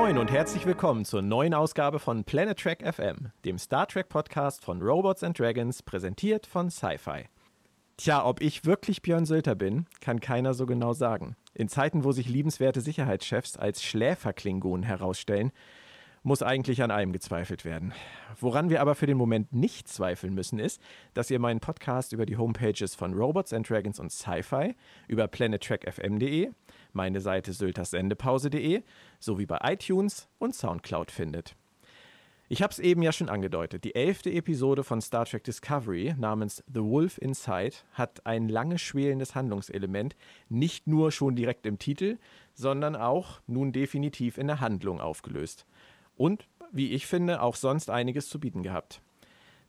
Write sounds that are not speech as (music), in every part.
moin und herzlich willkommen zur neuen Ausgabe von Planet Trek FM, dem Star Trek Podcast von Robots and Dragons, präsentiert von Sci-Fi. Tja, ob ich wirklich Björn Sölter bin, kann keiner so genau sagen. In Zeiten, wo sich liebenswerte Sicherheitschefs als Schläferklingonen herausstellen, muss eigentlich an allem gezweifelt werden. Woran wir aber für den Moment nicht zweifeln müssen, ist, dass ihr meinen Podcast über die Homepages von Robots and Dragons und Sci-Fi, über planettrackfm.de, meine Seite sylterssendepause.de sowie bei iTunes und Soundcloud findet. Ich habe es eben ja schon angedeutet. Die elfte Episode von Star Trek Discovery namens The Wolf Inside hat ein lange schwelendes Handlungselement nicht nur schon direkt im Titel, sondern auch nun definitiv in der Handlung aufgelöst. Und, wie ich finde, auch sonst einiges zu bieten gehabt.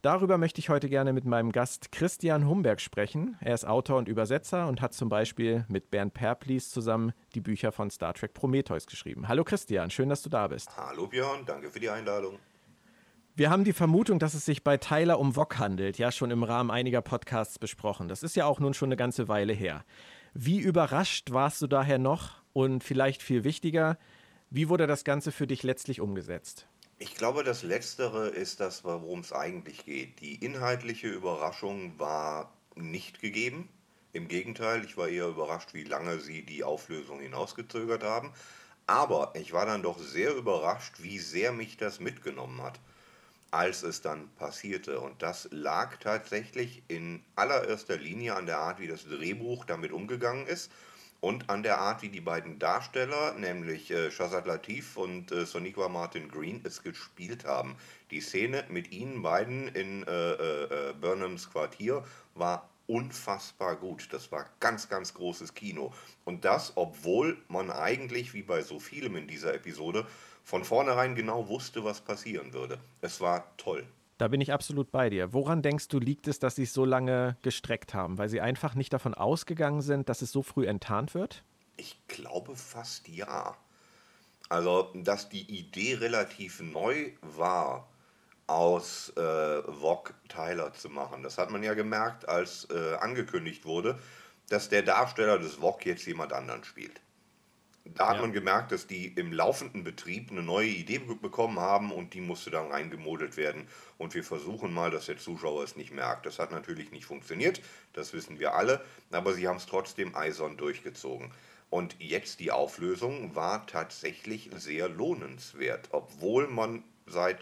Darüber möchte ich heute gerne mit meinem Gast Christian Humberg sprechen. Er ist Autor und Übersetzer und hat zum Beispiel mit Bernd Perplis zusammen die Bücher von Star Trek Prometheus geschrieben. Hallo Christian, schön, dass du da bist. Hallo Björn, danke für die Einladung. Wir haben die Vermutung, dass es sich bei Tyler um Wok handelt, ja schon im Rahmen einiger Podcasts besprochen. Das ist ja auch nun schon eine ganze Weile her. Wie überrascht warst du daher noch? Und vielleicht viel wichtiger, wie wurde das Ganze für dich letztlich umgesetzt? Ich glaube, das Letztere ist das, worum es eigentlich geht. Die inhaltliche Überraschung war nicht gegeben. Im Gegenteil, ich war eher überrascht, wie lange sie die Auflösung hinausgezögert haben. Aber ich war dann doch sehr überrascht, wie sehr mich das mitgenommen hat als es dann passierte. Und das lag tatsächlich in allererster Linie an der Art, wie das Drehbuch damit umgegangen ist und an der Art, wie die beiden Darsteller, nämlich äh, Shazad Latif und äh, Soniqua Martin Green, es gespielt haben. Die Szene mit ihnen beiden in äh, äh, äh, Burnhams Quartier war unfassbar gut. Das war ganz, ganz großes Kino. Und das, obwohl man eigentlich, wie bei so vielem in dieser Episode, von vornherein genau wusste, was passieren würde. Es war toll. Da bin ich absolut bei dir. Woran denkst du, liegt es, dass sie es so lange gestreckt haben? Weil sie einfach nicht davon ausgegangen sind, dass es so früh enttarnt wird? Ich glaube fast ja. Also, dass die Idee relativ neu war, aus äh, Vogue Tyler zu machen. Das hat man ja gemerkt, als äh, angekündigt wurde, dass der Darsteller des Vogue jetzt jemand anderen spielt. Da hat ja. man gemerkt, dass die im laufenden Betrieb eine neue Idee bekommen haben und die musste dann reingemodelt werden. Und wir versuchen mal, dass der Zuschauer es nicht merkt. Das hat natürlich nicht funktioniert, das wissen wir alle, aber sie haben es trotzdem eisern durchgezogen. Und jetzt die Auflösung war tatsächlich sehr lohnenswert, obwohl man seit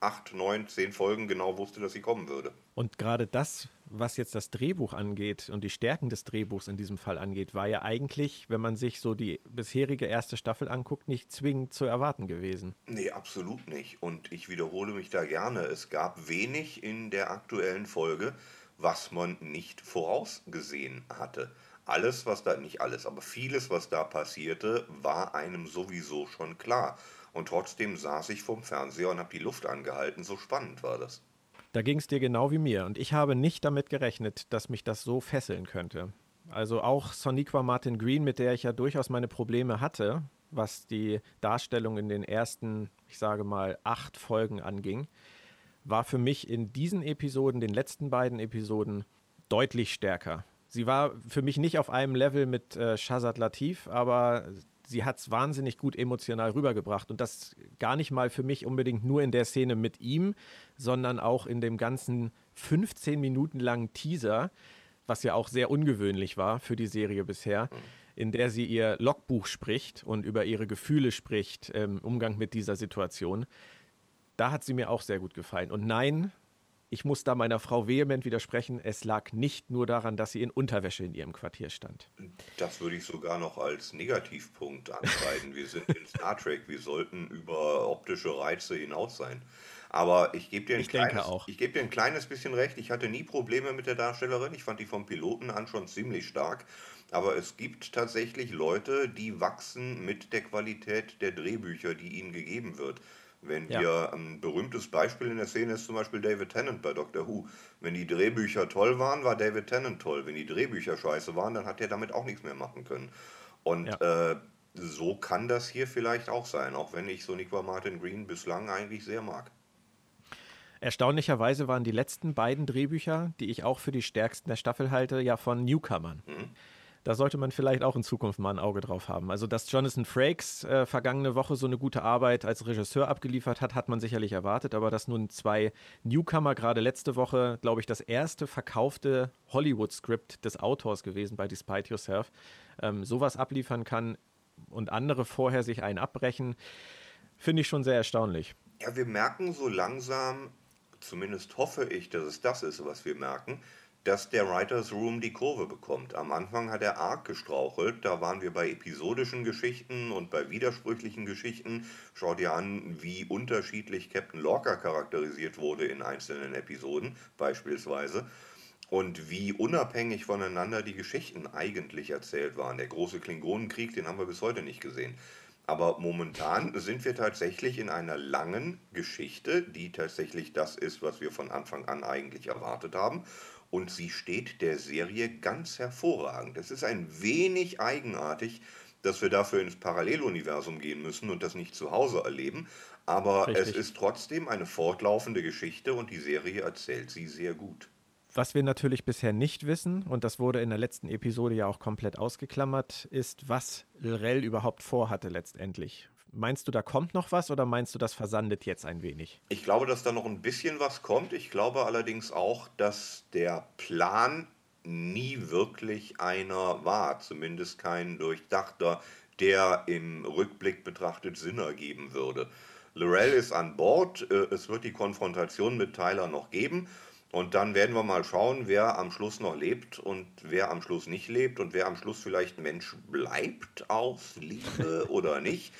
acht, neun, zehn Folgen genau wusste, dass sie kommen würde. Und gerade das, was jetzt das Drehbuch angeht und die Stärken des Drehbuchs in diesem Fall angeht, war ja eigentlich, wenn man sich so die bisherige erste Staffel anguckt, nicht zwingend zu erwarten gewesen. Nee, absolut nicht. Und ich wiederhole mich da gerne. Es gab wenig in der aktuellen Folge, was man nicht vorausgesehen hatte. Alles, was da, nicht alles, aber vieles, was da passierte, war einem sowieso schon klar. Und trotzdem saß ich vorm Fernseher und habe die Luft angehalten. So spannend war das. Da ging es dir genau wie mir. Und ich habe nicht damit gerechnet, dass mich das so fesseln könnte. Also auch Soniqua Martin Green, mit der ich ja durchaus meine Probleme hatte, was die Darstellung in den ersten, ich sage mal, acht Folgen anging, war für mich in diesen Episoden, den letzten beiden Episoden, deutlich stärker. Sie war für mich nicht auf einem Level mit äh, Shazad Latif, aber sie hat es wahnsinnig gut emotional rübergebracht. Und das gar nicht mal für mich unbedingt nur in der Szene mit ihm, sondern auch in dem ganzen 15 Minuten langen Teaser, was ja auch sehr ungewöhnlich war für die Serie bisher, in der sie ihr Logbuch spricht und über ihre Gefühle spricht im Umgang mit dieser Situation. Da hat sie mir auch sehr gut gefallen. Und nein, ich muss da meiner Frau vehement widersprechen. Es lag nicht nur daran, dass sie in Unterwäsche in ihrem Quartier stand. Das würde ich sogar noch als Negativpunkt ankreiden. wir sind in Star Trek. Wir sollten über optische Reize hinaus sein. Aber ich gebe dir, ein geb dir ein kleines bisschen recht. Ich hatte nie Probleme mit der Darstellerin. Ich fand die vom Piloten an schon ziemlich stark. Aber es gibt tatsächlich Leute, die wachsen mit der Qualität der Drehbücher, die ihnen gegeben wird. Wenn ja. wir ein berühmtes Beispiel in der Szene ist zum Beispiel David Tennant bei Doctor Who. Wenn die Drehbücher toll waren, war David Tennant toll. Wenn die Drehbücher scheiße waren, dann hat er damit auch nichts mehr machen können. Und ja. äh, so kann das hier vielleicht auch sein, auch wenn ich Soniqua Martin Green bislang eigentlich sehr mag. Erstaunlicherweise waren die letzten beiden Drehbücher, die ich auch für die stärksten der Staffel halte, ja von Newcomern. Mhm. Da sollte man vielleicht auch in Zukunft mal ein Auge drauf haben. Also, dass Jonathan Frakes äh, vergangene Woche so eine gute Arbeit als Regisseur abgeliefert hat, hat man sicherlich erwartet. Aber dass nun zwei Newcomer gerade letzte Woche, glaube ich, das erste verkaufte Hollywood-Skript des Autors gewesen bei Despite Yourself, ähm, sowas abliefern kann und andere vorher sich einen abbrechen, finde ich schon sehr erstaunlich. Ja, wir merken so langsam, zumindest hoffe ich, dass es das ist, was wir merken, dass der Writers Room die Kurve bekommt. Am Anfang hat er arg gestrauchelt, da waren wir bei episodischen Geschichten und bei widersprüchlichen Geschichten. Schau dir an, wie unterschiedlich Captain Lorca charakterisiert wurde in einzelnen Episoden beispielsweise und wie unabhängig voneinander die Geschichten eigentlich erzählt waren. Der große Klingonenkrieg, den haben wir bis heute nicht gesehen. Aber momentan sind wir tatsächlich in einer langen Geschichte, die tatsächlich das ist, was wir von Anfang an eigentlich erwartet haben und sie steht der Serie ganz hervorragend. Es ist ein wenig eigenartig, dass wir dafür ins Paralleluniversum gehen müssen und das nicht zu Hause erleben, aber Richtig. es ist trotzdem eine fortlaufende Geschichte und die Serie erzählt sie sehr gut. Was wir natürlich bisher nicht wissen, und das wurde in der letzten Episode ja auch komplett ausgeklammert, ist, was Lrel überhaupt vorhatte letztendlich. Meinst du, da kommt noch was oder meinst du, das versandet jetzt ein wenig? Ich glaube, dass da noch ein bisschen was kommt. Ich glaube allerdings auch, dass der Plan nie wirklich einer war, zumindest kein durchdachter, der im Rückblick betrachtet Sinn ergeben würde. Lorel ist an Bord, äh, es wird die Konfrontation mit Tyler noch geben und dann werden wir mal schauen, wer am Schluss noch lebt und wer am Schluss nicht lebt und wer am Schluss vielleicht Mensch bleibt aus Liebe oder nicht.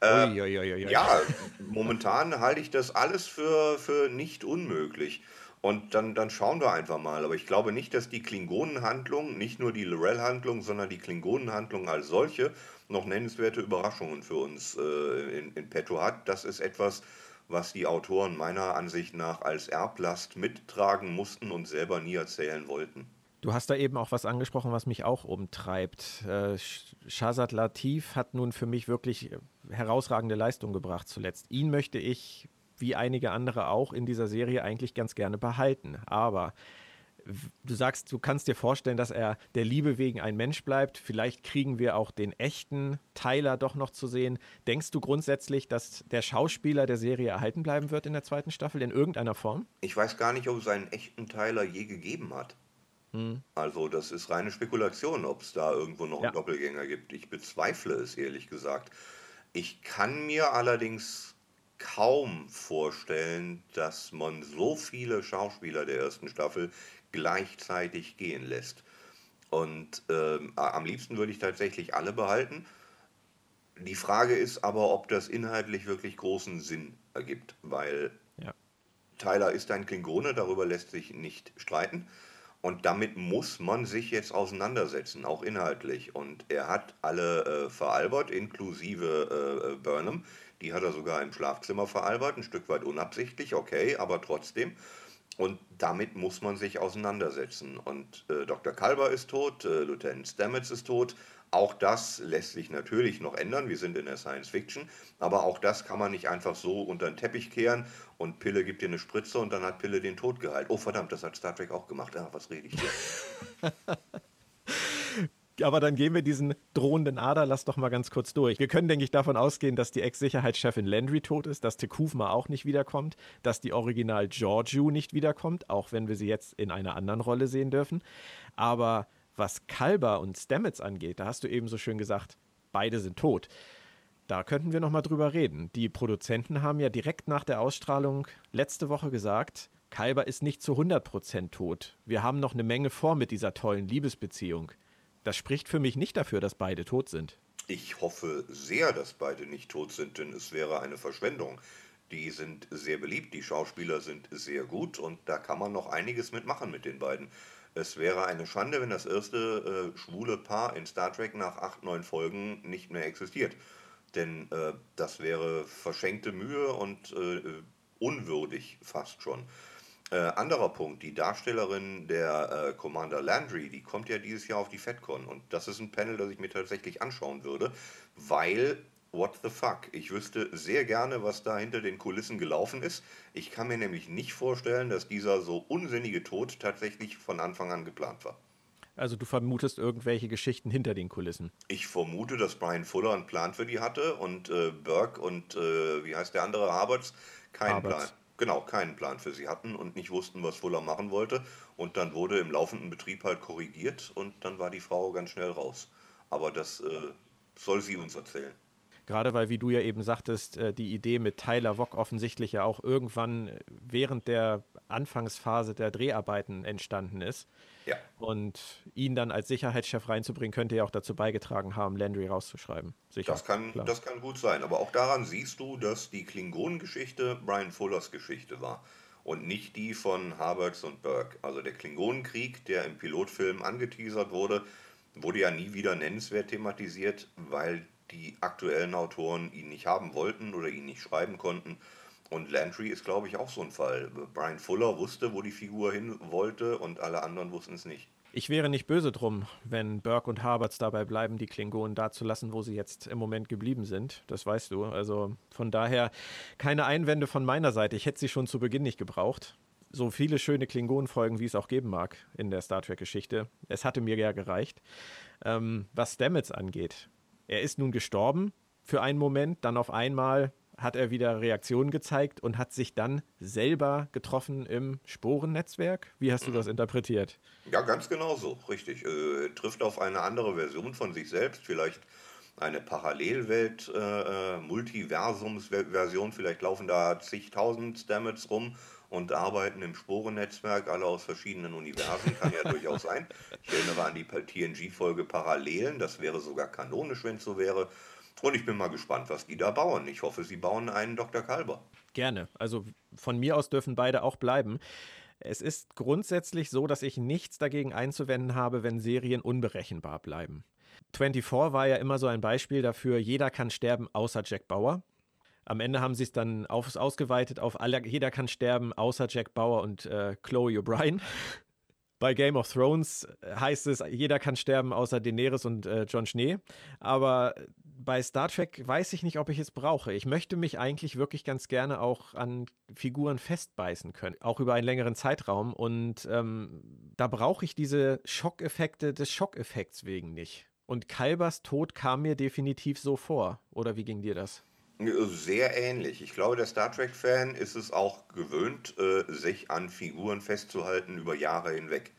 Äh, ui, ui, ui, ja, momentan halte ich das alles für, für nicht unmöglich. Und dann, dann schauen wir einfach mal. Aber ich glaube nicht, dass die Klingonenhandlung, nicht nur die Lorel-Handlung, sondern die Klingonenhandlung als solche noch nennenswerte Überraschungen für uns äh, in, in petto hat. Das ist etwas, was die Autoren meiner Ansicht nach als Erblast mittragen mussten und selber nie erzählen wollten. Du hast da eben auch was angesprochen, was mich auch umtreibt. Äh, Shazad Latif hat nun für mich wirklich herausragende Leistung gebracht zuletzt. Ihn möchte ich, wie einige andere auch, in dieser Serie eigentlich ganz gerne behalten. Aber du sagst, du kannst dir vorstellen, dass er der Liebe wegen ein Mensch bleibt. Vielleicht kriegen wir auch den echten Tyler doch noch zu sehen. Denkst du grundsätzlich, dass der Schauspieler der Serie erhalten bleiben wird in der zweiten Staffel in irgendeiner Form? Ich weiß gar nicht, ob es einen echten Tyler je gegeben hat. Hm. Also das ist reine Spekulation, ob es da irgendwo noch ja. einen Doppelgänger gibt. Ich bezweifle es ehrlich gesagt. Ich kann mir allerdings kaum vorstellen, dass man so viele Schauspieler der ersten Staffel gleichzeitig gehen lässt. Und ähm, am liebsten würde ich tatsächlich alle behalten. Die Frage ist aber, ob das inhaltlich wirklich großen Sinn ergibt, weil ja. Tyler ist ein Klingone, darüber lässt sich nicht streiten. Und damit muss man sich jetzt auseinandersetzen, auch inhaltlich. Und er hat alle äh, veralbert, inklusive äh, äh, Burnham. Die hat er sogar im Schlafzimmer veralbert, ein Stück weit unabsichtlich, okay, aber trotzdem. Und damit muss man sich auseinandersetzen. Und äh, Dr. Kalber ist tot, äh, Lieutenant Stamets ist tot. Auch das lässt sich natürlich noch ändern. Wir sind in der Science Fiction. Aber auch das kann man nicht einfach so unter den Teppich kehren und Pille gibt dir eine Spritze und dann hat Pille den Tod geheilt. Oh verdammt, das hat Star Trek auch gemacht. Ah, was rede ich hier? (laughs) Aber dann gehen wir diesen drohenden Aderlass doch mal ganz kurz durch. Wir können, denke ich, davon ausgehen, dass die Ex-Sicherheitschefin Landry tot ist, dass Tekufma auch nicht wiederkommt, dass die Original Georgiou nicht wiederkommt, auch wenn wir sie jetzt in einer anderen Rolle sehen dürfen. Aber was Kalber und Stamets angeht, da hast du eben so schön gesagt, beide sind tot. Da könnten wir noch mal drüber reden. Die Produzenten haben ja direkt nach der Ausstrahlung letzte Woche gesagt, Kalber ist nicht zu 100% tot. Wir haben noch eine Menge vor mit dieser tollen Liebesbeziehung. Das spricht für mich nicht dafür, dass beide tot sind. Ich hoffe sehr, dass beide nicht tot sind, denn es wäre eine Verschwendung. Die sind sehr beliebt, die Schauspieler sind sehr gut und da kann man noch einiges mitmachen mit den beiden. Es wäre eine Schande, wenn das erste äh, schwule Paar in Star Trek nach acht, neun Folgen nicht mehr existiert. Denn äh, das wäre verschenkte Mühe und äh, unwürdig fast schon. Äh, anderer Punkt, die Darstellerin der äh, Commander Landry, die kommt ja dieses Jahr auf die FedCon und das ist ein Panel, das ich mir tatsächlich anschauen würde, weil, what the fuck, ich wüsste sehr gerne, was da hinter den Kulissen gelaufen ist. Ich kann mir nämlich nicht vorstellen, dass dieser so unsinnige Tod tatsächlich von Anfang an geplant war. Also du vermutest irgendwelche Geschichten hinter den Kulissen. Ich vermute, dass Brian Fuller einen Plan für die hatte und äh, Burke und äh, wie heißt der andere, Haberts, keinen Haberts. Plan. Genau, keinen Plan für sie hatten und nicht wussten, was Fuller machen wollte. Und dann wurde im laufenden Betrieb halt korrigiert und dann war die Frau ganz schnell raus. Aber das äh, soll sie uns erzählen. Gerade weil, wie du ja eben sagtest, äh, die Idee mit Tyler Wock offensichtlich ja auch irgendwann während der Anfangsphase der Dreharbeiten entstanden ist. Ja. Und ihn dann als Sicherheitschef reinzubringen, könnte ja auch dazu beigetragen haben, Landry rauszuschreiben. Sicher. Das kann, das kann gut sein. Aber auch daran siehst du, dass die Klingonengeschichte Brian Fullers Geschichte war. Und nicht die von Harberts und Burke. Also der Klingonenkrieg, der im Pilotfilm angeteasert wurde, wurde ja nie wieder nennenswert thematisiert, weil die aktuellen Autoren ihn nicht haben wollten oder ihn nicht schreiben konnten. Und Landry ist, glaube ich, auch so ein Fall. Brian Fuller wusste, wo die Figur hin wollte und alle anderen wussten es nicht. Ich wäre nicht böse drum, wenn Burke und Harberts dabei bleiben, die Klingonen da zu lassen, wo sie jetzt im Moment geblieben sind. Das weißt du. Also von daher keine Einwände von meiner Seite. Ich hätte sie schon zu Beginn nicht gebraucht. So viele schöne Klingonenfolgen, wie es auch geben mag in der Star Trek-Geschichte. Es hatte mir ja gereicht. Ähm, was Stamets angeht, er ist nun gestorben für einen Moment, dann auf einmal hat er wieder Reaktionen gezeigt und hat sich dann selber getroffen im Sporennetzwerk. Wie hast du das interpretiert? Ja, ganz genau so, richtig. Äh, trifft auf eine andere Version von sich selbst, vielleicht eine Parallelwelt, äh, äh Multiversumsversion, vielleicht laufen da zigtausend Stamets rum und arbeiten im Sporennetzwerk, alle aus verschiedenen Universen, kann ja (laughs) durchaus sein. Ich erinnere an die TNG-Folge Parallelen, das wäre sogar kanonisch, wenn es so wäre. Und ich bin mal gespannt, was die da bauen. Ich hoffe, sie bauen einen Dr. Kalber. Gerne. Also von mir aus dürfen beide auch bleiben. Es ist grundsätzlich so, dass ich nichts dagegen einzuwenden habe, wenn Serien unberechenbar bleiben. 24 war ja immer so ein Beispiel dafür, jeder kann sterben außer Jack Bauer. Am Ende haben sie es dann auf, ausgeweitet auf alle, jeder kann sterben, außer Jack Bauer und äh, Chloe O'Brien. (laughs) Bei Game of Thrones heißt es, jeder kann sterben, außer Daenerys und äh, Jon Schnee. Aber bei Star Trek weiß ich nicht, ob ich es brauche. Ich möchte mich eigentlich wirklich ganz gerne auch an Figuren festbeißen können, auch über einen längeren Zeitraum. Und ähm, da brauche ich diese Schockeffekte des Schockeffekts wegen nicht. Und Kalbers Tod kam mir definitiv so vor. Oder wie ging dir das? Sehr ähnlich. Ich glaube, der Star Trek-Fan ist es auch gewöhnt, äh, sich an Figuren festzuhalten über Jahre hinweg.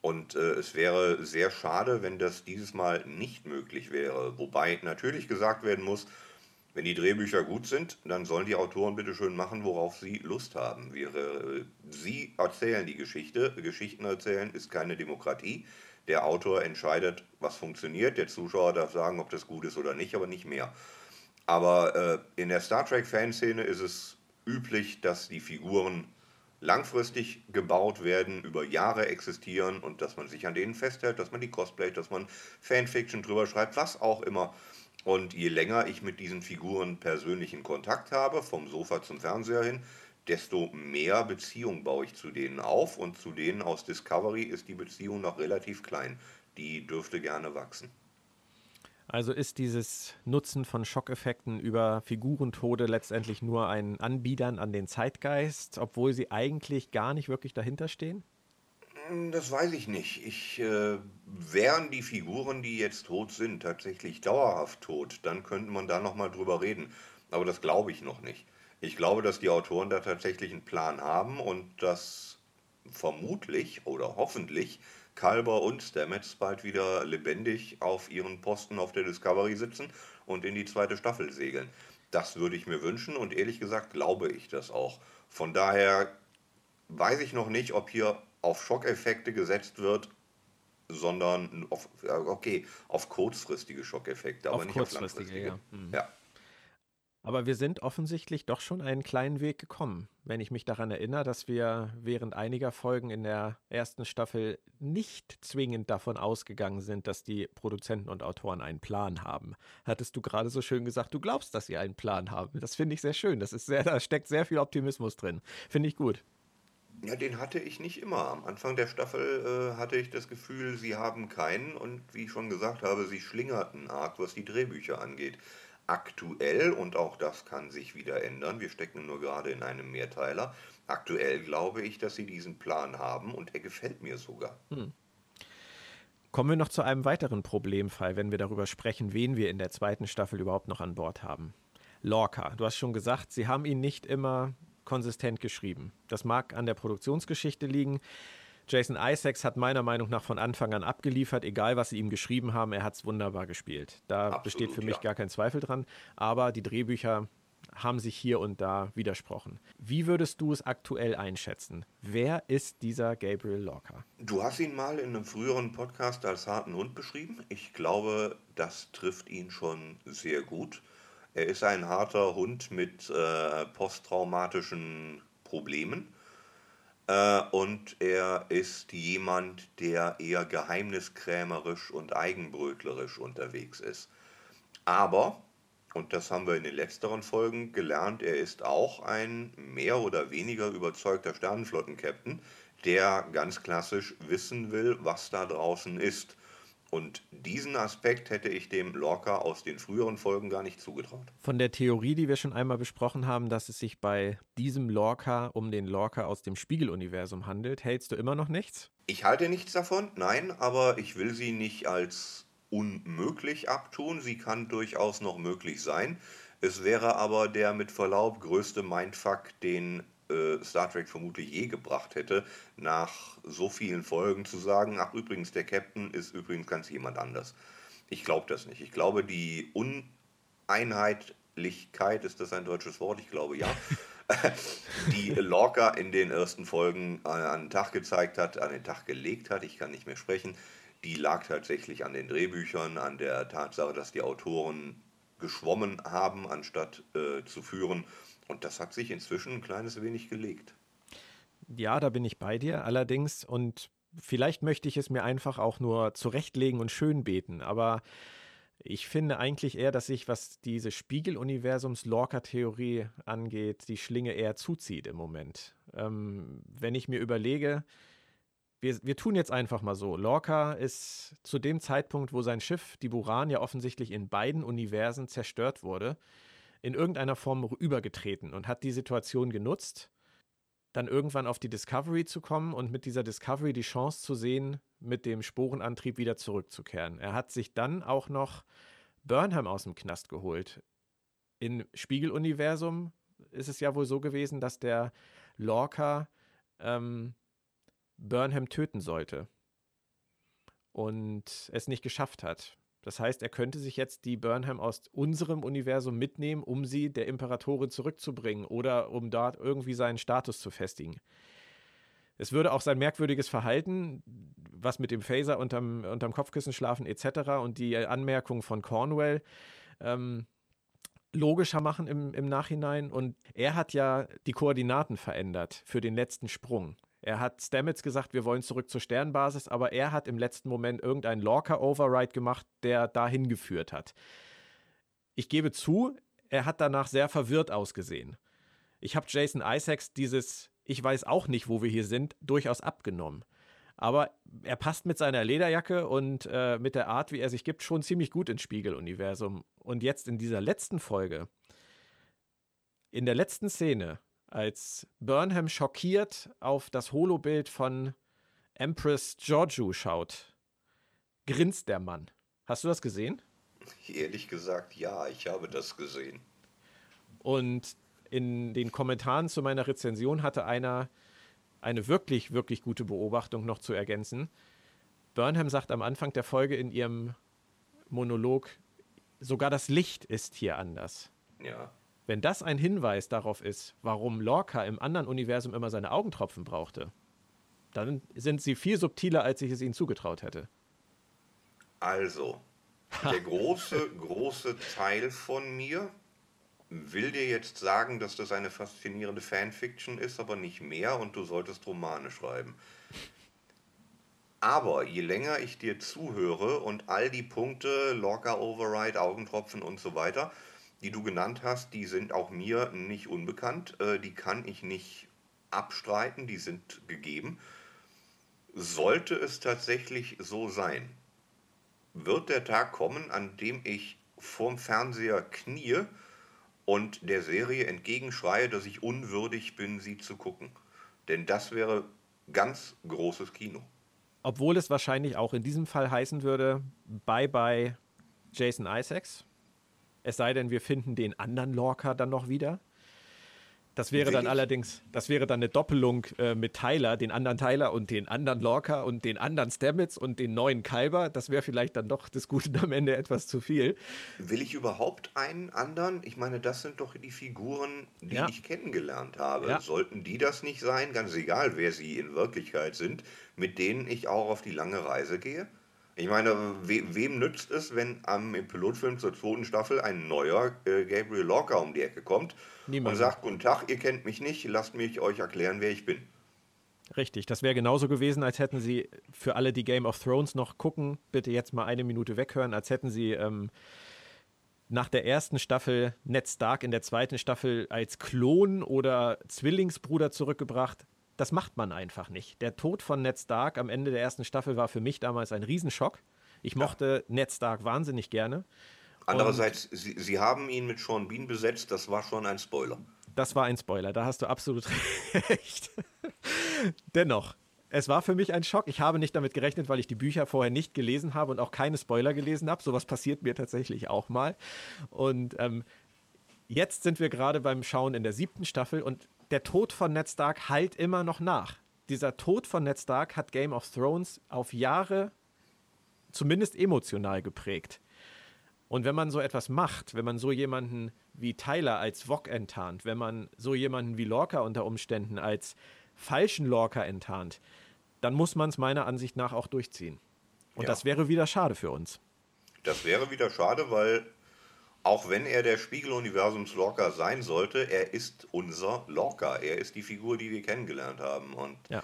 Und äh, es wäre sehr schade, wenn das dieses Mal nicht möglich wäre. Wobei natürlich gesagt werden muss, wenn die Drehbücher gut sind, dann sollen die Autoren bitte schön machen, worauf sie Lust haben. Wir, äh, sie erzählen die Geschichte. Geschichten erzählen ist keine Demokratie. Der Autor entscheidet, was funktioniert. Der Zuschauer darf sagen, ob das gut ist oder nicht, aber nicht mehr. Aber äh, in der Star Trek-Fanszene ist es üblich, dass die Figuren langfristig gebaut werden, über Jahre existieren und dass man sich an denen festhält, dass man die cosplayt, dass man Fanfiction drüber schreibt, was auch immer. Und je länger ich mit diesen Figuren persönlichen Kontakt habe, vom Sofa zum Fernseher hin, desto mehr Beziehung baue ich zu denen auf und zu denen aus Discovery ist die Beziehung noch relativ klein. Die dürfte gerne wachsen. Also ist dieses Nutzen von Schockeffekten über Figurentode letztendlich nur ein Anbiedern an den Zeitgeist, obwohl sie eigentlich gar nicht wirklich dahinter stehen? Das weiß ich nicht. Ich, äh, wären die Figuren, die jetzt tot sind, tatsächlich dauerhaft tot, dann könnte man da nochmal drüber reden. Aber das glaube ich noch nicht. Ich glaube, dass die Autoren da tatsächlich einen Plan haben und dass vermutlich oder hoffentlich Kalber und Stamets bald wieder lebendig auf ihren Posten auf der Discovery sitzen und in die zweite Staffel segeln. Das würde ich mir wünschen und ehrlich gesagt glaube ich das auch. Von daher weiß ich noch nicht, ob hier auf Schockeffekte gesetzt wird, sondern auf, okay, auf kurzfristige Schockeffekte, aber auf nicht auf langfristige. Ja. Hm. ja. Aber wir sind offensichtlich doch schon einen kleinen Weg gekommen, wenn ich mich daran erinnere, dass wir während einiger Folgen in der ersten Staffel nicht zwingend davon ausgegangen sind, dass die Produzenten und Autoren einen Plan haben. Hattest du gerade so schön gesagt, du glaubst, dass sie einen Plan haben. Das finde ich sehr schön. Das ist sehr, da steckt sehr viel Optimismus drin. Finde ich gut. Ja, den hatte ich nicht immer. Am Anfang der Staffel äh, hatte ich das Gefühl, sie haben keinen und wie ich schon gesagt habe, sie schlingerten arg, was die Drehbücher angeht aktuell, und auch das kann sich wieder ändern, wir stecken nur gerade in einem Mehrteiler, aktuell glaube ich, dass sie diesen Plan haben und er gefällt mir sogar. Hm. Kommen wir noch zu einem weiteren Problemfall, wenn wir darüber sprechen, wen wir in der zweiten Staffel überhaupt noch an Bord haben. Lorca, du hast schon gesagt, sie haben ihn nicht immer konsistent geschrieben. Das mag an der Produktionsgeschichte liegen. Jason Isaacs hat meiner Meinung nach von Anfang an abgeliefert, egal was sie ihm geschrieben haben, er hat es wunderbar gespielt. Da Absolut, besteht für mich ja. gar kein Zweifel dran. Aber die Drehbücher haben sich hier und da widersprochen. Wie würdest du es aktuell einschätzen? Wer ist dieser Gabriel Lorca? Du hast ihn mal in einem früheren Podcast als harten Hund beschrieben. Ich glaube, das trifft ihn schon sehr gut. Er ist ein harter Hund mit äh, posttraumatischen Problemen. Äh, und er ist jemand, der eher geheimniskrämerisch und eigenbrötlerisch unterwegs ist. Aber und das haben wir in den letzteren Folgen gelernt, er ist auch ein mehr oder weniger überzeugter Sternenflottenkapitän, der ganz klassisch wissen will, was da draußen ist. Und diesen Aspekt hätte ich dem Lorca aus den früheren Folgen gar nicht zugetraut. Von der Theorie, die wir schon einmal besprochen haben, dass es sich bei diesem Lorca um den Lorca aus dem Spiegeluniversum handelt, hältst du immer noch nichts? Ich halte nichts davon, nein, aber ich will sie nicht als unmöglich abtun. Sie kann durchaus noch möglich sein. Es wäre aber der mit Verlaub größte Mindfuck, den äh, Star Trek vermutlich je gebracht hätte, nach so vielen Folgen zu sagen, ach übrigens, der Captain ist übrigens ganz jemand anders. Ich glaube das nicht. Ich glaube, die Uneinheitlichkeit, ist das ein deutsches Wort? Ich glaube ja. (laughs) die Lorca in den ersten Folgen an den Tag gezeigt hat, an den Tag gelegt hat, ich kann nicht mehr sprechen, die lag tatsächlich an den Drehbüchern, an der Tatsache, dass die Autoren geschwommen haben, anstatt äh, zu führen. Und das hat sich inzwischen ein kleines wenig gelegt. Ja, da bin ich bei dir. Allerdings, und vielleicht möchte ich es mir einfach auch nur zurechtlegen und schön beten, aber ich finde eigentlich eher, dass sich, was diese Spiegeluniversums-Lorca-Theorie angeht, die Schlinge eher zuzieht im Moment. Ähm, wenn ich mir überlege, wir, wir tun jetzt einfach mal so. Lorca ist zu dem Zeitpunkt, wo sein Schiff, die Buran, ja offensichtlich in beiden Universen zerstört wurde, in irgendeiner Form übergetreten und hat die Situation genutzt, dann irgendwann auf die Discovery zu kommen und mit dieser Discovery die Chance zu sehen, mit dem Sporenantrieb wieder zurückzukehren. Er hat sich dann auch noch Burnham aus dem Knast geholt. Im Spiegeluniversum ist es ja wohl so gewesen, dass der Lorca ähm, Burnham töten sollte und es nicht geschafft hat. Das heißt, er könnte sich jetzt die Burnham aus unserem Universum mitnehmen, um sie der Imperatorin zurückzubringen oder um dort irgendwie seinen Status zu festigen. Es würde auch sein merkwürdiges Verhalten, was mit dem Phaser unterm, unterm Kopfkissen schlafen etc. und die Anmerkung von Cornwell ähm, logischer machen im, im Nachhinein. Und er hat ja die Koordinaten verändert für den letzten Sprung. Er hat Stamets gesagt, wir wollen zurück zur Sternbasis, aber er hat im letzten Moment irgendeinen Lorca-Override gemacht, der dahin geführt hat. Ich gebe zu, er hat danach sehr verwirrt ausgesehen. Ich habe Jason Isaacs dieses Ich weiß auch nicht, wo wir hier sind, durchaus abgenommen. Aber er passt mit seiner Lederjacke und äh, mit der Art, wie er sich gibt, schon ziemlich gut ins Spiegeluniversum. Und jetzt in dieser letzten Folge, in der letzten Szene, als Burnham schockiert auf das Holobild von Empress Giorgio schaut, grinst der Mann. Hast du das gesehen? Ehrlich gesagt, ja, ich habe das gesehen. Und in den Kommentaren zu meiner Rezension hatte einer eine wirklich, wirklich gute Beobachtung noch zu ergänzen. Burnham sagt am Anfang der Folge in ihrem Monolog, sogar das Licht ist hier anders. Ja. Wenn das ein Hinweis darauf ist, warum Lorca im anderen Universum immer seine Augentropfen brauchte, dann sind sie viel subtiler, als ich es ihnen zugetraut hätte. Also, der (laughs) große, große Teil von mir will dir jetzt sagen, dass das eine faszinierende Fanfiction ist, aber nicht mehr und du solltest Romane schreiben. Aber je länger ich dir zuhöre und all die Punkte, Lorca Override, Augentropfen und so weiter, die du genannt hast, die sind auch mir nicht unbekannt. Äh, die kann ich nicht abstreiten, die sind gegeben. Sollte es tatsächlich so sein, wird der Tag kommen, an dem ich vorm Fernseher knie und der Serie entgegenschreie, dass ich unwürdig bin, sie zu gucken. Denn das wäre ganz großes Kino. obwohl es wahrscheinlich auch in diesem Fall heißen würde, bye bye Jason Isaacs. Es sei denn, wir finden den anderen Lorca dann noch wieder. Das wäre dann allerdings, das wäre dann eine Doppelung äh, mit Tyler, den anderen Tyler und den anderen Lorca und den anderen Stamets und den neuen Kalber. Das wäre vielleicht dann doch des Guten am Ende etwas zu viel. Will ich überhaupt einen anderen? Ich meine, das sind doch die Figuren, die ja. ich kennengelernt habe. Ja. Sollten die das nicht sein, ganz egal, wer sie in Wirklichkeit sind, mit denen ich auch auf die lange Reise gehe? Ich meine, we wem nützt es, wenn am Pilotfilm zur zweiten Staffel ein neuer äh, Gabriel Lorca um die Ecke kommt Niemand. und sagt, guten Tag, ihr kennt mich nicht, lasst mich euch erklären, wer ich bin. Richtig, das wäre genauso gewesen, als hätten sie für alle, die Game of Thrones noch gucken, bitte jetzt mal eine Minute weghören, als hätten sie ähm, nach der ersten Staffel Ned Stark in der zweiten Staffel als Klon oder Zwillingsbruder zurückgebracht. Das macht man einfach nicht. Der Tod von Ned Stark am Ende der ersten Staffel war für mich damals ein Riesenschock. Ich mochte ja. Ned Stark wahnsinnig gerne. Andererseits, Sie, Sie, haben ihn mit Sean Bean besetzt, das war schon ein Spoiler. Das war ein Spoiler, da hast du absolut (laughs) recht. Dennoch, es war für mich ein Schock. Ich habe nicht damit gerechnet, weil ich die Bücher vorher nicht gelesen habe und auch keine Spoiler gelesen habe. Sowas passiert mir tatsächlich auch mal. Und ähm, jetzt sind wir gerade beim Schauen in der siebten Staffel und der Tod von Ned Stark halt immer noch nach. Dieser Tod von Ned Stark hat Game of Thrones auf Jahre zumindest emotional geprägt. Und wenn man so etwas macht, wenn man so jemanden wie Tyler als Wok enttarnt, wenn man so jemanden wie Lorca unter Umständen als falschen Lorca enttarnt, dann muss man es meiner Ansicht nach auch durchziehen. Und ja. das wäre wieder schade für uns. Das wäre wieder schade, weil auch wenn er der Spiegeluniversums Lorca sein sollte, er ist unser Lorca. Er ist die Figur, die wir kennengelernt haben. Und ja.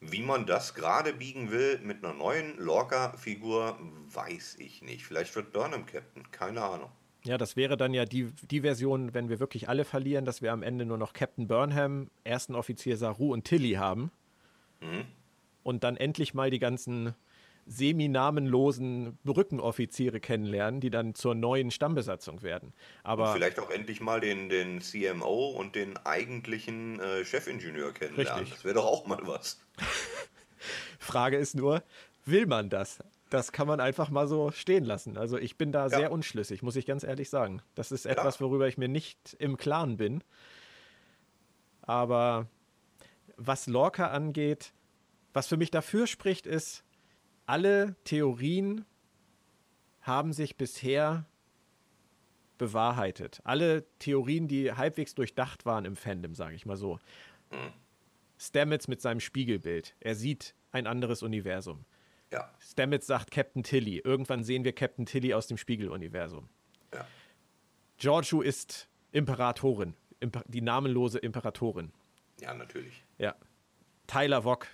wie man das gerade biegen will mit einer neuen Lorca-Figur, weiß ich nicht. Vielleicht wird Burnham Captain, keine Ahnung. Ja, das wäre dann ja die, die Version, wenn wir wirklich alle verlieren, dass wir am Ende nur noch Captain Burnham, ersten Offizier Saru und Tilly haben. Mhm. Und dann endlich mal die ganzen semi-namenlosen Brückenoffiziere kennenlernen, die dann zur neuen Stammbesatzung werden. Aber und vielleicht auch endlich mal den, den CMO und den eigentlichen äh, Chefingenieur kennenlernen. Richtig. Das wäre doch auch mal was. (laughs) Frage ist nur, will man das? Das kann man einfach mal so stehen lassen. Also ich bin da ja. sehr unschlüssig, muss ich ganz ehrlich sagen. Das ist etwas, ja. worüber ich mir nicht im Klaren bin. Aber was Lorca angeht, was für mich dafür spricht, ist, alle Theorien haben sich bisher bewahrheitet. Alle Theorien, die halbwegs durchdacht waren im Fandom, sage ich mal so. Stamets mit seinem Spiegelbild. Er sieht ein anderes Universum. Ja. Stamets sagt Captain Tilly. Irgendwann sehen wir Captain Tilly aus dem Spiegeluniversum. Ja. Giorgio ist Imperatorin. Imper die namenlose Imperatorin. Ja, natürlich. Ja. Tyler Wock.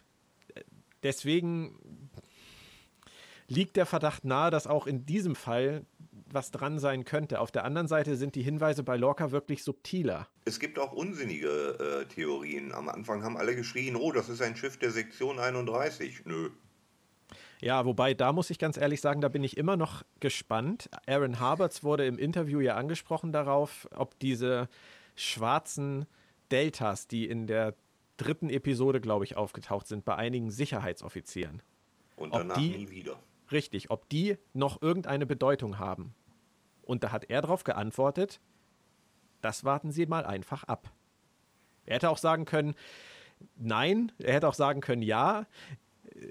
Deswegen liegt der Verdacht nahe, dass auch in diesem Fall was dran sein könnte. Auf der anderen Seite sind die Hinweise bei Lorca wirklich subtiler. Es gibt auch unsinnige äh, Theorien. Am Anfang haben alle geschrien, oh, das ist ein Schiff der Sektion 31. Nö. Ja, wobei, da muss ich ganz ehrlich sagen, da bin ich immer noch gespannt. Aaron Harberts wurde im Interview ja angesprochen darauf, ob diese schwarzen Deltas, die in der dritten Episode, glaube ich, aufgetaucht sind, bei einigen Sicherheitsoffizieren. Und danach die, nie wieder. Richtig, ob die noch irgendeine Bedeutung haben. Und da hat er darauf geantwortet, das warten Sie mal einfach ab. Er hätte auch sagen können, nein, er hätte auch sagen können, ja,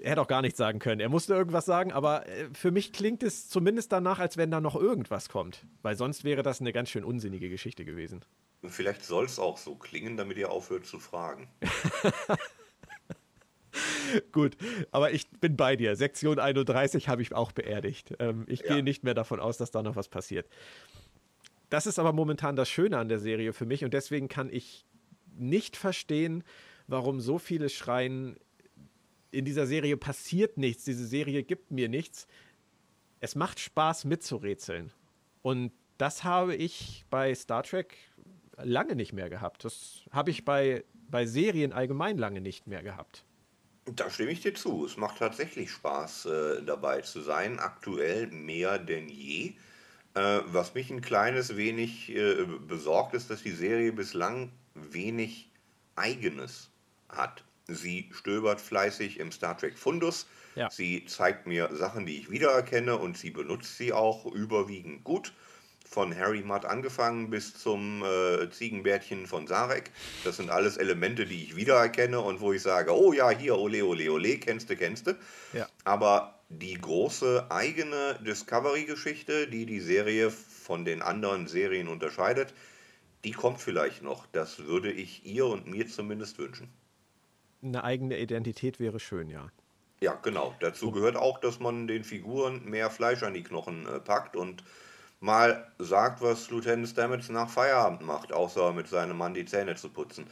er hätte auch gar nichts sagen können. Er musste irgendwas sagen, aber äh, für mich klingt es zumindest danach, als wenn da noch irgendwas kommt. Weil sonst wäre das eine ganz schön unsinnige Geschichte gewesen. Vielleicht soll es auch so klingen, damit ihr aufhört zu fragen. (laughs) (laughs) Gut, aber ich bin bei dir. Sektion 31 habe ich auch beerdigt. Ähm, ich ja. gehe nicht mehr davon aus, dass da noch was passiert. Das ist aber momentan das Schöne an der Serie für mich und deswegen kann ich nicht verstehen, warum so viele schreien, in dieser Serie passiert nichts, diese Serie gibt mir nichts. Es macht Spaß mitzurätseln. Und das habe ich bei Star Trek lange nicht mehr gehabt. Das habe ich bei, bei Serien allgemein lange nicht mehr gehabt. Da stimme ich dir zu. Es macht tatsächlich Spaß, äh, dabei zu sein. Aktuell mehr denn je. Äh, was mich ein kleines wenig äh, besorgt, ist, dass die Serie bislang wenig Eigenes hat. Sie stöbert fleißig im Star Trek Fundus. Ja. Sie zeigt mir Sachen, die ich wiedererkenne und sie benutzt sie auch überwiegend gut. Von Harry Mudd angefangen bis zum äh, Ziegenbärtchen von Sarek. Das sind alles Elemente, die ich wiedererkenne und wo ich sage, oh ja, hier, ole, ole, ole, kennste, kennste. Ja. Aber die große eigene Discovery-Geschichte, die die Serie von den anderen Serien unterscheidet, die kommt vielleicht noch. Das würde ich ihr und mir zumindest wünschen. Eine eigene Identität wäre schön, ja. Ja, genau. Dazu gehört auch, dass man den Figuren mehr Fleisch an die Knochen äh, packt und mal sagt, was Lieutenant Stamets nach Feierabend macht, außer mit seinem Mann die Zähne zu putzen.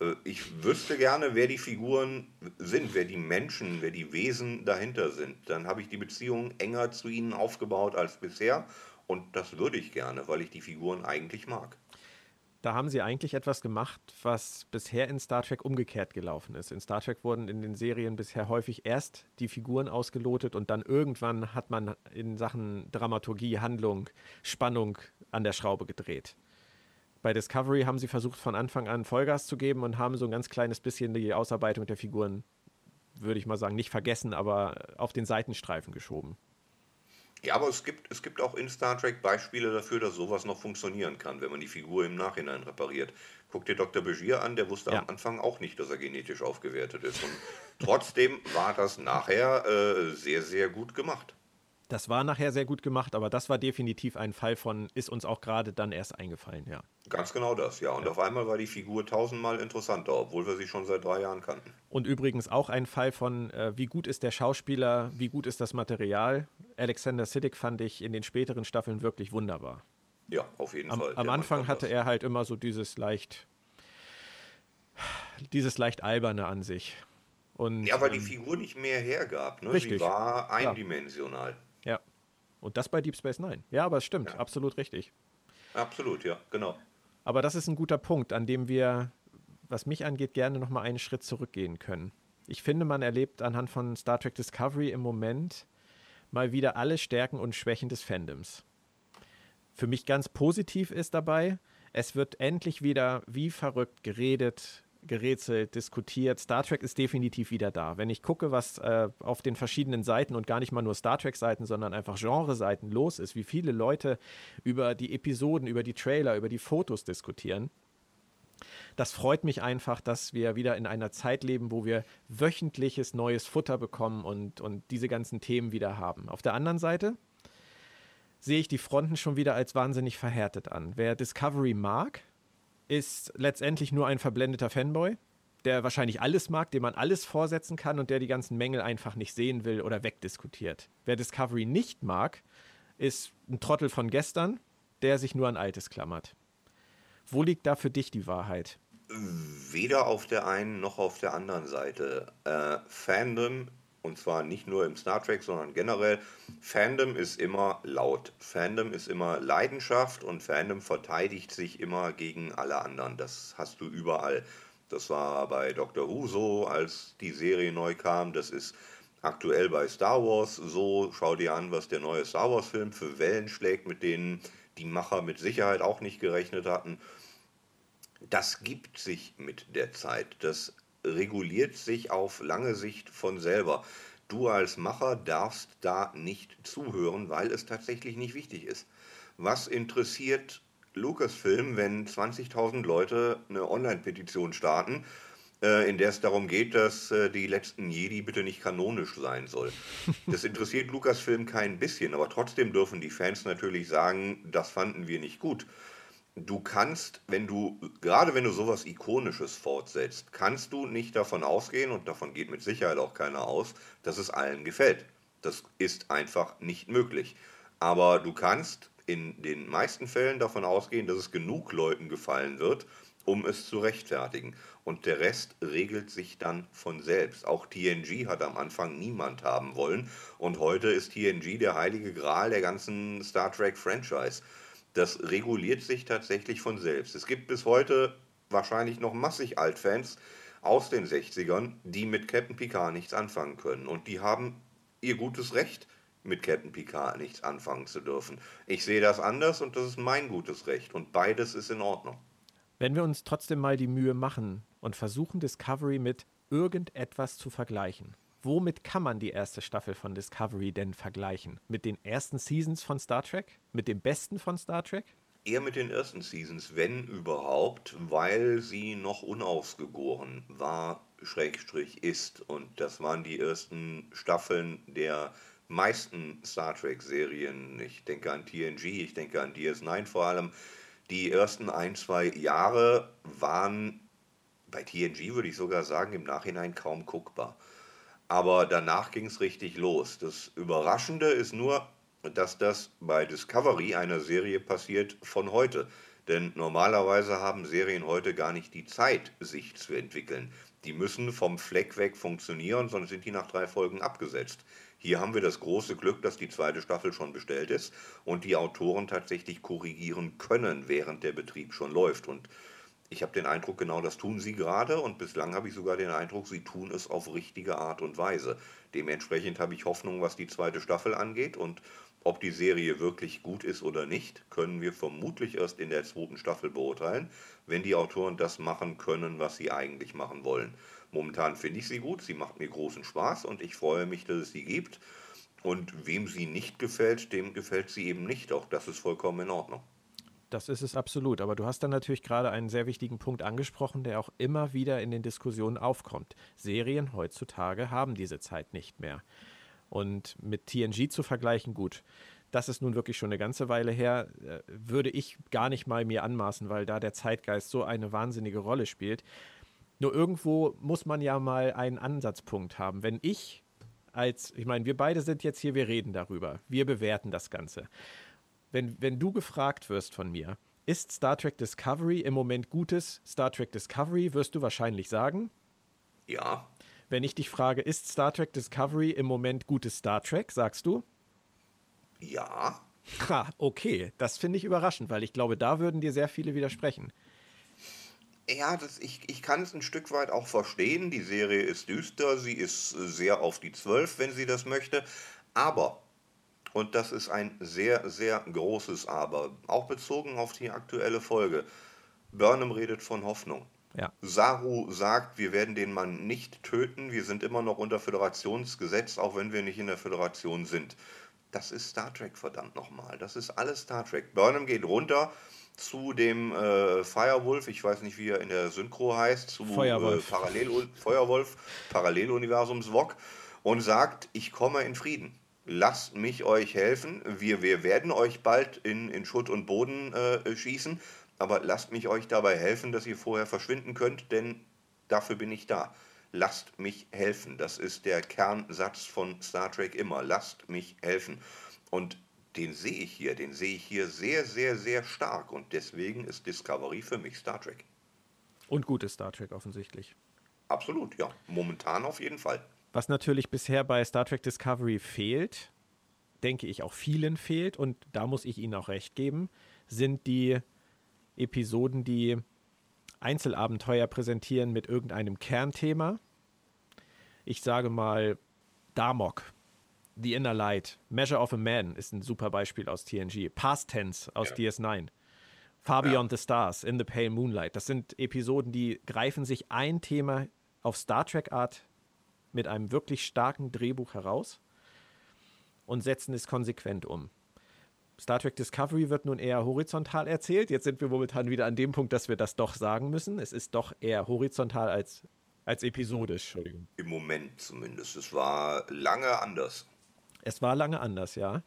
Äh, ich wüsste gerne, wer die Figuren sind, wer die Menschen, wer die Wesen dahinter sind. Dann habe ich die Beziehung enger zu ihnen aufgebaut als bisher und das würde ich gerne, weil ich die Figuren eigentlich mag. Da haben sie eigentlich etwas gemacht, was bisher in Star Trek umgekehrt gelaufen ist. In Star Trek wurden in den Serien bisher häufig erst die Figuren ausgelotet und dann irgendwann hat man in Sachen Dramaturgie, Handlung, Spannung an der Schraube gedreht. Bei Discovery haben sie versucht, von Anfang an Vollgas zu geben und haben so ein ganz kleines bisschen die Ausarbeitung der Figuren, würde ich mal sagen, nicht vergessen, aber auf den Seitenstreifen geschoben. Ja, aber es gibt, es gibt auch in Star Trek Beispiele dafür, dass sowas noch funktionieren kann, wenn man die Figur im Nachhinein repariert. Guck dir Dr. Begier an, der wusste Ja. am Anfang auch nicht, dass er genetisch aufgewertet ist. Und trotzdem war das nachher äh, sehr, sehr gut gemacht. Das war nachher sehr gut gemacht, aber das war definitiv ein Fall von, ist uns auch gerade dann erst eingefallen, ja. Ganz genau das, ja. Und auf einmal war die Figur tausendmal interessanter, obwohl wir sie schon seit drei Jahren kannten. Und übrigens auch ein Fall von, äh, wie gut ist der Schauspieler, wie gut ist das Material. Alexander Siddig fand ich in den späteren Staffeln wirklich wunderbar. Ja, auf jeden Am, Fall. am Der Anfang hatte das. er halt immer so dieses leicht, dieses leicht alberne an sich. Und, Ja, weil die ähm, Figur nicht mehr hergab. Ne? Richtig. Sie war eindimensional. ja. Und das bei Deep Space Nine. Ja, aber es stimmt, Ja. absolut richtig. Absolut, ja, genau. Aber das ist ein guter Punkt, an dem wir, was mich angeht, gerne nochmal einen Schritt zurückgehen können. Ich finde, man erlebt anhand von Star Trek Discovery im Moment mal wieder alle Stärken und Schwächen des Fandoms. Für mich ganz positiv ist dabei, es wird endlich wieder wie verrückt geredet, gerätselt, diskutiert. Star Trek ist definitiv wieder da. Wenn ich gucke, was äh, auf den verschiedenen Seiten und gar nicht mal nur Star Trek-Seiten, sondern einfach Genre-Seiten los ist, wie viele Leute über die Episoden, über die Trailer, über die Fotos diskutieren, das freut mich einfach, dass wir wieder in einer Zeit leben, wo wir wöchentliches neues Futter bekommen und, und diese ganzen Themen wieder haben. Auf der anderen Seite sehe ich die Fronten schon wieder als wahnsinnig verhärtet an. Wer Discovery mag, ist letztendlich nur ein verblendeter Fanboy, der wahrscheinlich alles mag, dem man alles vorsetzen kann und der die ganzen Mängel einfach nicht sehen will oder wegdiskutiert. Wer Discovery nicht mag, ist ein Trottel von gestern, der sich nur an Altes klammert. Wo liegt da für dich die Wahrheit? Weder auf der einen noch auf der anderen Seite. Äh, Fandom, und zwar nicht nur im Star Trek, sondern generell, Fandom ist immer laut. Fandom ist immer Leidenschaft und Fandom verteidigt sich immer gegen alle anderen. Das hast du überall. Das war bei Doctor Who so, als die Serie neu kam. Das ist aktuell bei Star Wars so. Schau dir an, was der neue Star Wars-Film für Wellen schlägt, mit denen die Macher mit Sicherheit auch nicht gerechnet hatten das gibt sich mit der Zeit. Das reguliert sich auf lange Sicht von selber. Du als Macher darfst da nicht zuhören, weil es tatsächlich nicht wichtig ist. Was interessiert Lucasfilm, wenn 20.000 Leute eine Online-Petition starten, äh, in der es darum geht, dass äh, die letzten Jedi bitte nicht kanonisch sein soll? (laughs) Das interessiert Lucasfilm kein bisschen, aber trotzdem dürfen die Fans natürlich sagen, das fanden wir nicht gut du kannst, wenn du, gerade wenn du sowas Ikonisches fortsetzt, kannst du nicht davon ausgehen, und davon geht mit Sicherheit auch keiner aus, dass es allen gefällt. Das ist einfach nicht möglich. Aber du kannst in den meisten Fällen davon ausgehen, dass es genug Leuten gefallen wird, um es zu rechtfertigen. Und der Rest regelt sich dann von selbst. Auch TNG hat am Anfang niemand haben wollen. Und heute ist TNG der heilige Gral der ganzen Star Trek-Franchise das reguliert sich tatsächlich von selbst. Es gibt bis heute wahrscheinlich noch massig Altfans aus den 60ern, die mit Captain Picard nichts anfangen können. Und die haben ihr gutes Recht, mit Captain Picard nichts anfangen zu dürfen. Ich sehe das anders und das ist mein gutes Recht. Und beides ist in Ordnung. Wenn wir uns trotzdem mal die Mühe machen und versuchen, Discovery mit irgendetwas zu vergleichen. Womit kann man die erste Staffel von Discovery denn vergleichen? Mit den ersten Seasons von Star Trek? Mit dem besten von Star Trek? Eher mit den ersten Seasons, wenn überhaupt, weil sie noch unausgegoren war, Schrägstrich ist. Und das waren die ersten Staffeln der meisten Star Trek-Serien. Ich denke an TNG, ich denke an DS9 vor allem. Die ersten ein, zwei Jahre waren bei TNG, würde ich sogar sagen, im Nachhinein kaum guckbar. Aber danach ging es richtig los. Das Überraschende ist nur, dass das bei Discovery, einer Serie, passiert von heute. Denn normalerweise haben Serien heute gar nicht die Zeit, sich zu entwickeln. Die müssen vom Fleck weg funktionieren, sonst sind die nach drei Folgen abgesetzt. Hier haben wir das große Glück, dass die zweite Staffel schon bestellt ist und die Autoren tatsächlich korrigieren können, während der Betrieb schon läuft. Und ich habe den Eindruck, genau das tun sie gerade und bislang habe ich sogar den Eindruck, sie tun es auf richtige Art und Weise. Dementsprechend habe ich Hoffnung, was die zweite Staffel angeht und ob die Serie wirklich gut ist oder nicht, können wir vermutlich erst in der zweiten Staffel beurteilen, wenn die Autoren das machen können, was sie eigentlich machen wollen. Momentan finde ich sie gut, sie macht mir großen Spaß und ich freue mich, dass es sie gibt. Und wem sie nicht gefällt, dem gefällt sie eben nicht. Auch das ist vollkommen in Ordnung. Das ist es absolut. Aber du hast dann natürlich gerade einen sehr wichtigen Punkt angesprochen, der auch immer wieder in den Diskussionen aufkommt. Serien heutzutage haben diese Zeit nicht mehr. Und mit TNG zu vergleichen, gut, das ist nun wirklich schon eine ganze Weile her, äh, würde ich gar nicht mal mir anmaßen, weil da der Zeitgeist so eine wahnsinnige Rolle spielt. Nur irgendwo muss man ja mal einen Ansatzpunkt haben. Wenn ich als, ich meine, wir beide sind jetzt hier, wir reden darüber, wir bewerten das Ganze. Wenn, wenn du gefragt wirst von mir, ist Star Trek Discovery im Moment gutes Star Trek Discovery, wirst du wahrscheinlich sagen? Ja. Wenn ich dich frage, ist Star Trek Discovery im Moment gutes Star Trek, sagst du? Ja. Ha, okay. Das finde ich überraschend, weil ich glaube, da würden dir sehr viele widersprechen. Ja, das, ich, ich kann es ein Stück weit auch verstehen. Die Serie ist düster, sie ist sehr auf die Zwölf, wenn sie das möchte. Aber, und das ist ein sehr, sehr großes Aber, auch bezogen auf die aktuelle Folge, Burnham redet von Hoffnung. Ja. Saru sagt, wir werden den Mann nicht töten, wir sind immer noch unter Föderationsgesetz, auch wenn wir nicht in der Föderation sind. Das ist Star Trek, verdammt nochmal. Das ist alles Star Trek. Burnham geht runter zu dem äh, Firewolf, ich weiß nicht, wie er in der Synchro heißt, zu Feuerwolf. Äh, Parallel Feuerwolf, Paralleluniversums Wok und sagt, ich komme in Frieden. Lasst mich euch helfen. Wir, wir werden euch bald in, in Schutt und Boden äh, schießen aber lasst mich euch dabei helfen, dass ihr vorher verschwinden könnt, denn dafür bin ich da. Lasst mich helfen. Das ist der Kernsatz von Star Trek immer. Lasst mich helfen. Und den sehe ich hier, den sehe ich hier sehr, sehr, sehr stark. Und deswegen ist Discovery für mich Star Trek. Und gutes Star Trek offensichtlich. Absolut, ja. Momentan auf jeden Fall. Was natürlich bisher bei Star Trek Discovery fehlt, denke ich auch vielen fehlt, und da muss ich Ihnen auch recht geben, sind die Episoden, die Einzelabenteuer präsentieren mit irgendeinem Kernthema. Ich sage mal Damok, The Inner Light, Measure of a Man ist ein super Beispiel aus TNG, Past Tense aus ja. DS9, Far Beyond ja. the Stars, In the Pale Moonlight. Das sind Episoden, die greifen sich ein Thema auf Star Trek Art mit einem wirklich starken Drehbuch heraus und setzen es konsequent um. Star Trek Discovery wird nun eher horizontal erzählt. Jetzt sind wir momentan wieder an dem Punkt, dass wir das doch sagen müssen. Es ist doch eher horizontal als, als episodisch. Im Moment zumindest. Es war lange anders. Es war lange anders, ja.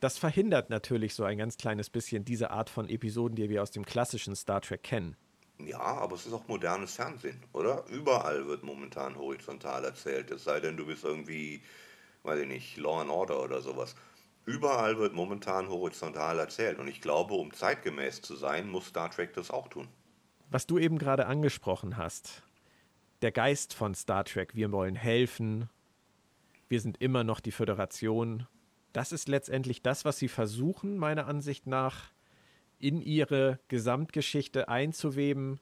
Das verhindert natürlich so ein ganz kleines bisschen diese Art von Episoden, die wir aus dem klassischen Star Trek kennen. Ja, aber es ist auch modernes Fernsehen, oder? Überall wird momentan horizontal erzählt. Es sei denn, du bist irgendwie, weiß ich nicht, Law and Order oder sowas. Überall wird momentan horizontal erzählt und ich glaube, um zeitgemäß zu sein, muss Star Trek das auch tun. Was du eben gerade angesprochen hast, der Geist von Star Trek, wir wollen helfen, wir sind immer noch die Föderation, das ist letztendlich das, was sie versuchen, meiner Ansicht nach, in ihre Gesamtgeschichte einzuweben,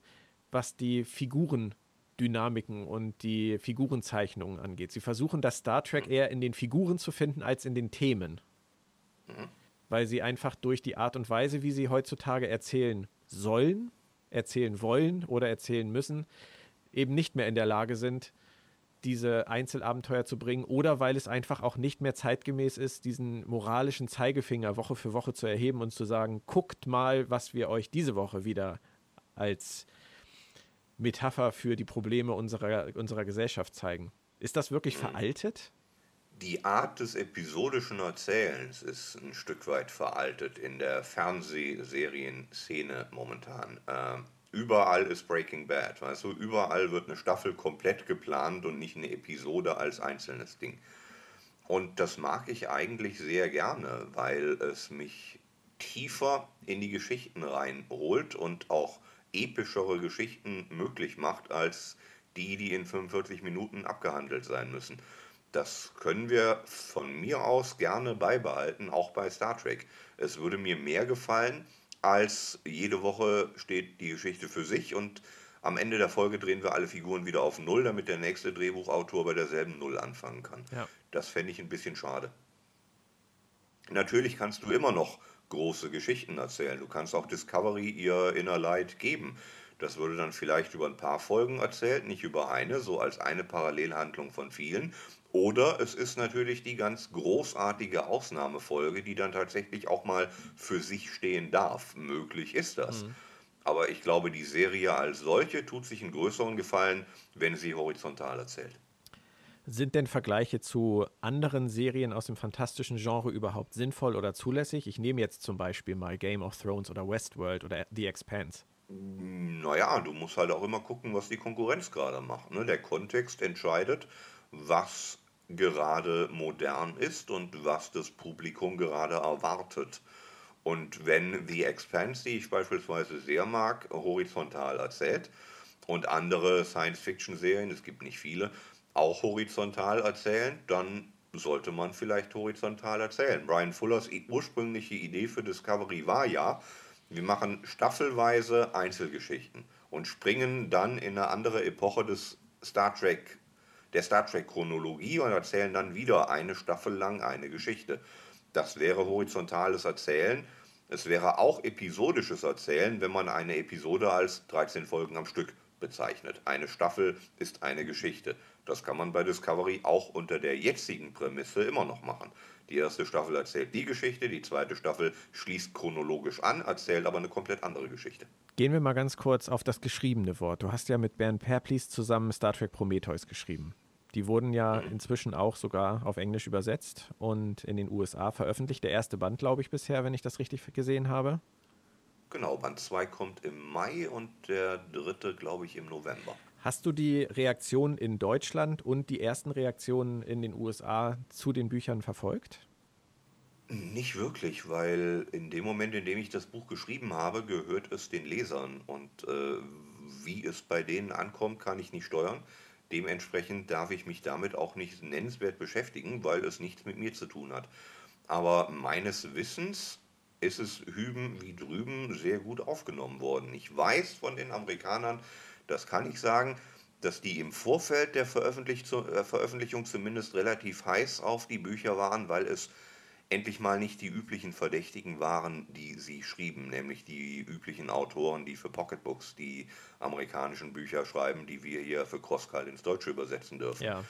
was die Figurendynamiken und die Figurenzeichnungen angeht. Sie versuchen das Star Trek eher in den Figuren zu finden als in den Themen. Mhm. Weil sie einfach durch die Art und Weise, wie sie heutzutage erzählen sollen, erzählen wollen oder erzählen müssen, eben nicht mehr in der Lage sind, diese Einzelabenteuer zu bringen oder weil es einfach auch nicht mehr zeitgemäß ist, diesen moralischen Zeigefinger Woche für Woche zu erheben und zu sagen, guckt mal, was wir euch diese Woche wieder als Metapher für die Probleme unserer, unserer Gesellschaft zeigen. Ist das wirklich mhm. veraltet? Die Art des episodischen Erzählens ist ein Stück weit veraltet in der Fernsehserien-Szene momentan. Äh, überall ist Breaking Bad, weißt du, überall wird eine Staffel komplett geplant und nicht eine Episode als einzelnes Ding. Und das mag ich eigentlich sehr gerne, weil es mich tiefer in die Geschichten reinholt und auch epischere Geschichten möglich macht als die, die in 45 Minuten abgehandelt sein müssen. Das können wir von mir aus gerne beibehalten, auch bei Star Trek. Es würde mir mehr gefallen, als jede Woche steht die Geschichte für sich und am Ende der Folge drehen wir alle Figuren wieder auf Null, damit der nächste Drehbuchautor bei derselben Null anfangen kann. Ja. Das fände ich ein bisschen schade. Natürlich kannst du immer noch große Geschichten erzählen. Du kannst auch Discovery ihr Inner Light geben. Das würde dann vielleicht über ein paar Folgen erzählt, nicht über eine, so als eine Parallelhandlung von vielen. Oder es ist natürlich die ganz großartige Ausnahmefolge, die dann tatsächlich auch mal für sich stehen darf. Möglich ist das. Mhm. Aber ich glaube, die Serie als solche tut sich einen größeren Gefallen, wenn sie horizontal erzählt. Sind denn Vergleiche zu anderen Serien aus dem fantastischen Genre überhaupt sinnvoll oder zulässig? Ich nehme jetzt zum Beispiel mal Game of Thrones oder Westworld oder The Expanse. Naja, du musst halt auch immer gucken, was die Konkurrenz gerade macht. Ne? Der Kontext entscheidet, was gerade modern ist und was das Publikum gerade erwartet. Und wenn The Expanse, die ich beispielsweise sehr mag, horizontal erzählt und andere Science-Fiction-Serien, es gibt nicht viele, auch horizontal erzählen, dann sollte man vielleicht horizontal erzählen. Brian Fullers ursprüngliche Idee für Discovery war ja, wir machen staffelweise Einzelgeschichten und springen dann in eine andere Epoche des Star Trek, der Star Trek Chronologie und erzählen dann wieder eine Staffel lang eine Geschichte. Das wäre horizontales Erzählen. Es wäre auch episodisches Erzählen, wenn man eine Episode als 13 Folgen am Stück bezeichnet. Eine Staffel ist eine Geschichte. Das kann man bei Discovery auch unter der jetzigen Prämisse immer noch machen. Die erste Staffel erzählt die Geschichte, die zweite Staffel schließt chronologisch an, erzählt aber eine komplett andere Geschichte. Gehen wir mal ganz kurz auf das geschriebene Wort. Du hast ja mit Bernd Perplis zusammen Star Trek Prometheus geschrieben. Die wurden ja mhm. inzwischen auch sogar auf Englisch übersetzt und in den USA veröffentlicht. Der erste Band, glaube ich, bisher, wenn ich das richtig gesehen habe. Genau, Band 2 kommt im Mai und der dritte, glaube ich, im November. Hast du die Reaktion in Deutschland und die ersten Reaktionen in den USA zu den Büchern verfolgt? Nicht wirklich, weil in dem Moment, in dem ich das Buch geschrieben habe, gehört es den Lesern. Und äh, wie es bei denen ankommt, kann ich nicht steuern. Dementsprechend darf ich mich damit auch nicht nennenswert beschäftigen, weil es nichts mit mir zu tun hat. Aber meines Wissens ist es hüben wie drüben sehr gut aufgenommen worden. Ich weiß von den Amerikanern, das kann ich sagen, dass die im Vorfeld der äh, Veröffentlichung zumindest relativ heiß auf die Bücher waren, weil es endlich mal nicht die üblichen Verdächtigen waren, die sie schrieben, nämlich die üblichen Autoren, die für Pocketbooks die amerikanischen Bücher schreiben, die wir hier für Crosscall ins Deutsche übersetzen dürfen. Ja.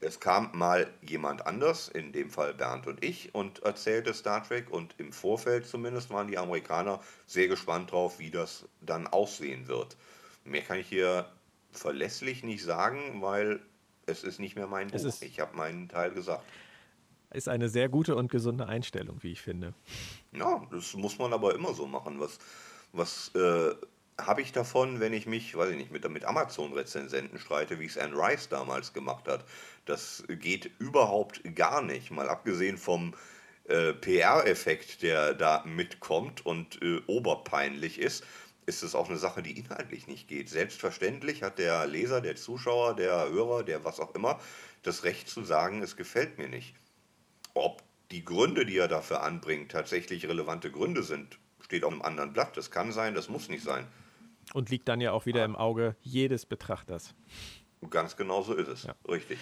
Es kam mal jemand anders, in dem Fall Bernd und ich, und erzählte Star Trek und im Vorfeld zumindest waren die Amerikaner sehr gespannt drauf, wie das dann aussehen wird. Mehr kann ich hier verlässlich nicht sagen, weil es ist nicht mehr mein Buch. Ich habe meinen Teil gesagt. Ist eine sehr gute und gesunde Einstellung, wie ich finde. Ja, das muss man aber immer so machen. Was, was äh, habe ich davon, wenn ich mich, weiß ich nicht, mit, mit Amazon-Rezensenten streite, wie es Anne Rice damals gemacht hat? Das geht überhaupt gar nicht. Mal abgesehen vom äh, PR-Effekt, der da mitkommt und äh, oberpeinlich ist ist es auch eine Sache, die inhaltlich nicht geht. Selbstverständlich hat der Leser, der Zuschauer, der Hörer, der was auch immer, das Recht zu sagen, es gefällt mir nicht. Ob die Gründe, die er dafür anbringt, tatsächlich relevante Gründe sind, steht auf einem anderen Blatt. Das kann sein, das muss nicht sein. Und liegt dann ja auch wieder im Auge jedes Betrachters. Ganz genau so ist es. Ja. Richtig.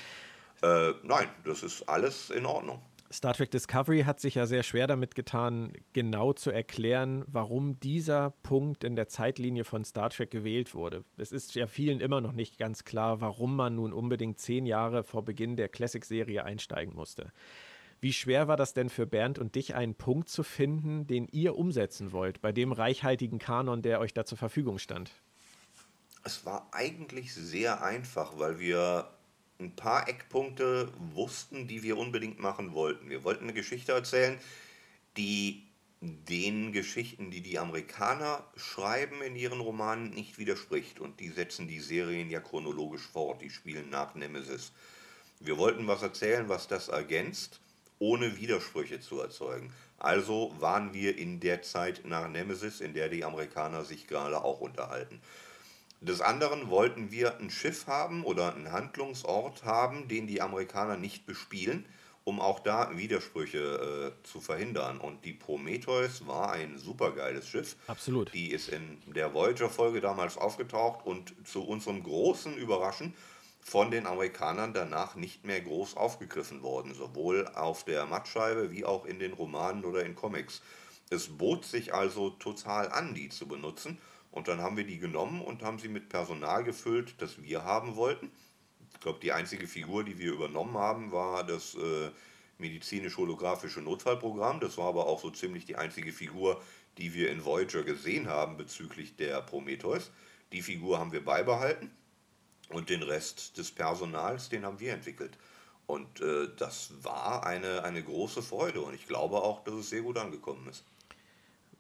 Äh, nein, das ist alles in Ordnung. Star Trek Discovery hat sich ja sehr schwer damit getan, genau zu erklären, warum dieser Punkt in der Zeitlinie von Star Trek gewählt wurde. Es ist ja vielen immer noch nicht ganz klar, warum man nun unbedingt zehn Jahre vor Beginn der Classic-Serie einsteigen musste. Wie schwer war das denn für Bernd und dich, einen Punkt zu finden, den ihr umsetzen wollt, bei dem reichhaltigen Kanon, der euch da zur Verfügung stand? Es war eigentlich sehr einfach, weil wir ein paar Eckpunkte wussten, die wir unbedingt machen wollten. Wir wollten eine Geschichte erzählen, die den Geschichten, die die Amerikaner schreiben in ihren Romanen, nicht widerspricht. Und die setzen die Serien ja chronologisch fort. Die spielen nach Nemesis. Wir wollten was erzählen, was das ergänzt, ohne Widersprüche zu erzeugen. Also waren wir in der Zeit nach Nemesis, in der die Amerikaner sich gerade auch unterhalten. Des anderen wollten wir ein Schiff haben oder einen Handlungsort haben, den die Amerikaner nicht bespielen, um auch da Widersprüche äh, zu verhindern. Und die Prometheus war ein supergeiles Schiff. Absolut. Die ist in der Voyager-Folge damals aufgetaucht und zu unserem großen Überraschen von den Amerikanern danach nicht mehr groß aufgegriffen worden, sowohl auf der Mattscheibe wie auch in den Romanen oder in Comics. Es bot sich also total an, die zu benutzen. Und dann haben wir die genommen und haben sie mit Personal gefüllt, das wir haben wollten. Ich glaube, die einzige Figur, die wir übernommen haben, war das äh, medizinisch-holographische Notfallprogramm. Das war aber auch so ziemlich die einzige Figur, die wir in Voyager gesehen haben bezüglich der Prometheus. Die Figur haben wir beibehalten und den Rest des Personals, den haben wir entwickelt. Und äh, das war eine, eine große Freude und ich glaube auch, dass es sehr gut angekommen ist.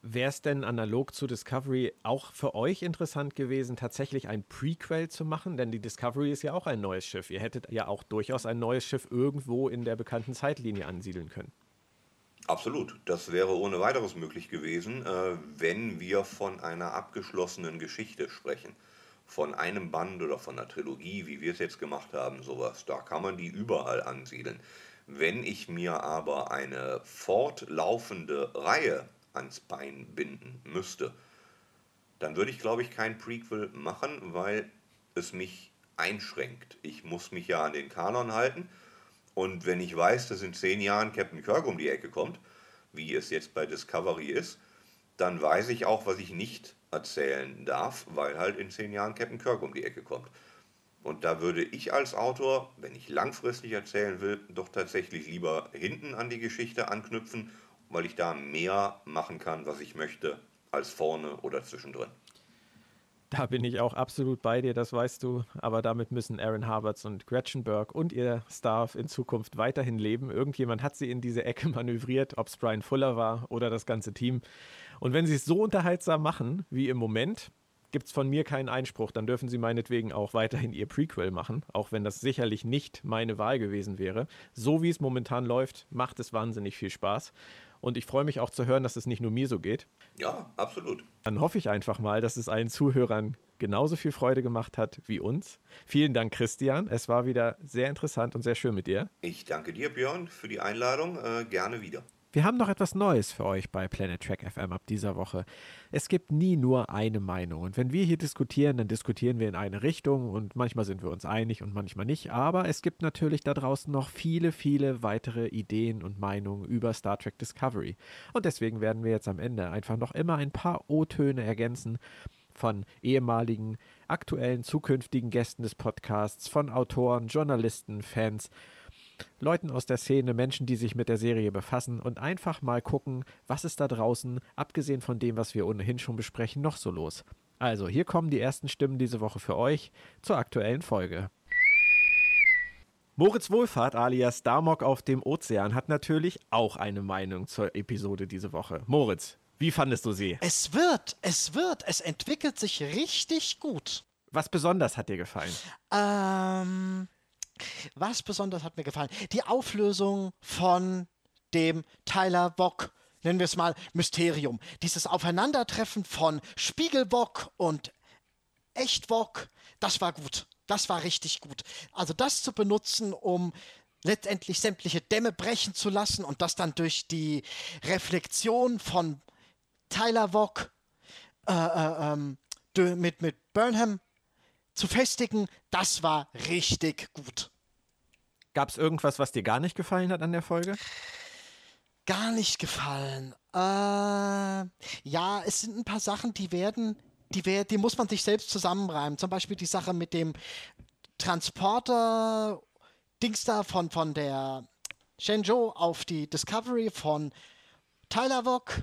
Wäre es denn analog zu Discovery auch für euch interessant gewesen, tatsächlich ein Prequel zu machen? Denn die Discovery ist ja auch ein neues Schiff. Ihr hättet ja auch durchaus ein neues Schiff irgendwo in der bekannten Zeitlinie ansiedeln können. Absolut. Das wäre ohne weiteres möglich gewesen, äh, wenn wir von einer abgeschlossenen Geschichte sprechen. Von einem Band oder von einer Trilogie, wie wir es jetzt gemacht haben, sowas. Da kann man die überall ansiedeln. Wenn ich mir aber eine fortlaufende Reihe ans Bein binden müsste, dann würde ich, glaube ich, kein Prequel machen, weil es mich einschränkt. Ich muss mich ja an den Kanon halten. Und wenn ich weiß, dass in zehn Jahren Captain Kirk um die Ecke kommt, wie es jetzt bei Discovery ist, dann weiß ich auch, was ich nicht erzählen darf, weil halt in zehn Jahren Captain Kirk um die Ecke kommt. Und da würde ich als Autor, wenn ich langfristig erzählen will, doch tatsächlich lieber hinten an die Geschichte anknüpfen weil ich da mehr machen kann, was ich möchte, als vorne oder zwischendrin. Da bin ich auch absolut bei dir, das weißt du. Aber damit müssen Aaron Harberts und Gretchen Burke und ihr Staff in Zukunft weiterhin leben. Irgendjemand hat sie in diese Ecke manövriert, ob es Brian Fuller war oder das ganze Team. Und wenn sie es so unterhaltsam machen wie im Moment, gibt es von mir keinen Einspruch. Dann dürfen sie meinetwegen auch weiterhin ihr Prequel machen, auch wenn das sicherlich nicht meine Wahl gewesen wäre. So wie es momentan läuft, macht es wahnsinnig viel Spaß. Und ich freue mich auch zu hören, dass es nicht nur mir so geht. Ja, absolut. Dann hoffe ich einfach mal, dass es allen Zuhörern genauso viel Freude gemacht hat wie uns. Vielen Dank, Christian. Es war wieder sehr interessant und sehr schön mit dir. Ich danke dir, Björn, für die Einladung. Äh, gerne wieder. Wir haben noch etwas Neues für euch bei Planet Track FM ab dieser Woche. Es gibt nie nur eine Meinung. Und wenn wir hier diskutieren, dann diskutieren wir in eine Richtung und manchmal sind wir uns einig und manchmal nicht. Aber es gibt natürlich da draußen noch viele, viele weitere Ideen und Meinungen über Star Trek Discovery. Und deswegen werden wir jetzt am Ende einfach noch immer ein paar O-Töne ergänzen von ehemaligen, aktuellen, zukünftigen Gästen des Podcasts, von Autoren, Journalisten, Fans Leuten aus der Szene, Menschen, die sich mit der Serie befassen und einfach mal gucken, was ist da draußen, abgesehen von dem, was wir ohnehin schon besprechen, noch so los. Also, hier kommen die ersten Stimmen diese Woche für euch zur aktuellen Folge. Moritz Wohlfahrt alias Damok auf dem Ozean hat natürlich auch eine Meinung zur Episode diese Woche. Moritz, wie fandest du sie? Es wird, es wird, es entwickelt sich richtig gut. Was besonders hat dir gefallen? Ähm, was besonders hat mir gefallen? Die Auflösung von dem Tyler Bock, nennen wir es mal Mysterium. Dieses Aufeinandertreffen von Spiegelbock und Echtbock, das war gut. Das war richtig gut. Also das zu benutzen, um letztendlich sämtliche Dämme brechen zu lassen und das dann durch die Reflexion von Tyler Bock äh, äh, ähm, mit, mit Burnham zu festigen, das war richtig gut. Gab es irgendwas, was dir gar nicht gefallen hat an der Folge? gar nicht gefallen. Äh, ja, es sind ein paar Sachen, die werden, die, wer- die muss man sich selbst zusammenreimen. Zum Beispiel die Sache mit dem Transporter Dings da von, von der Shenzhou auf die Discovery von Tyler Wok.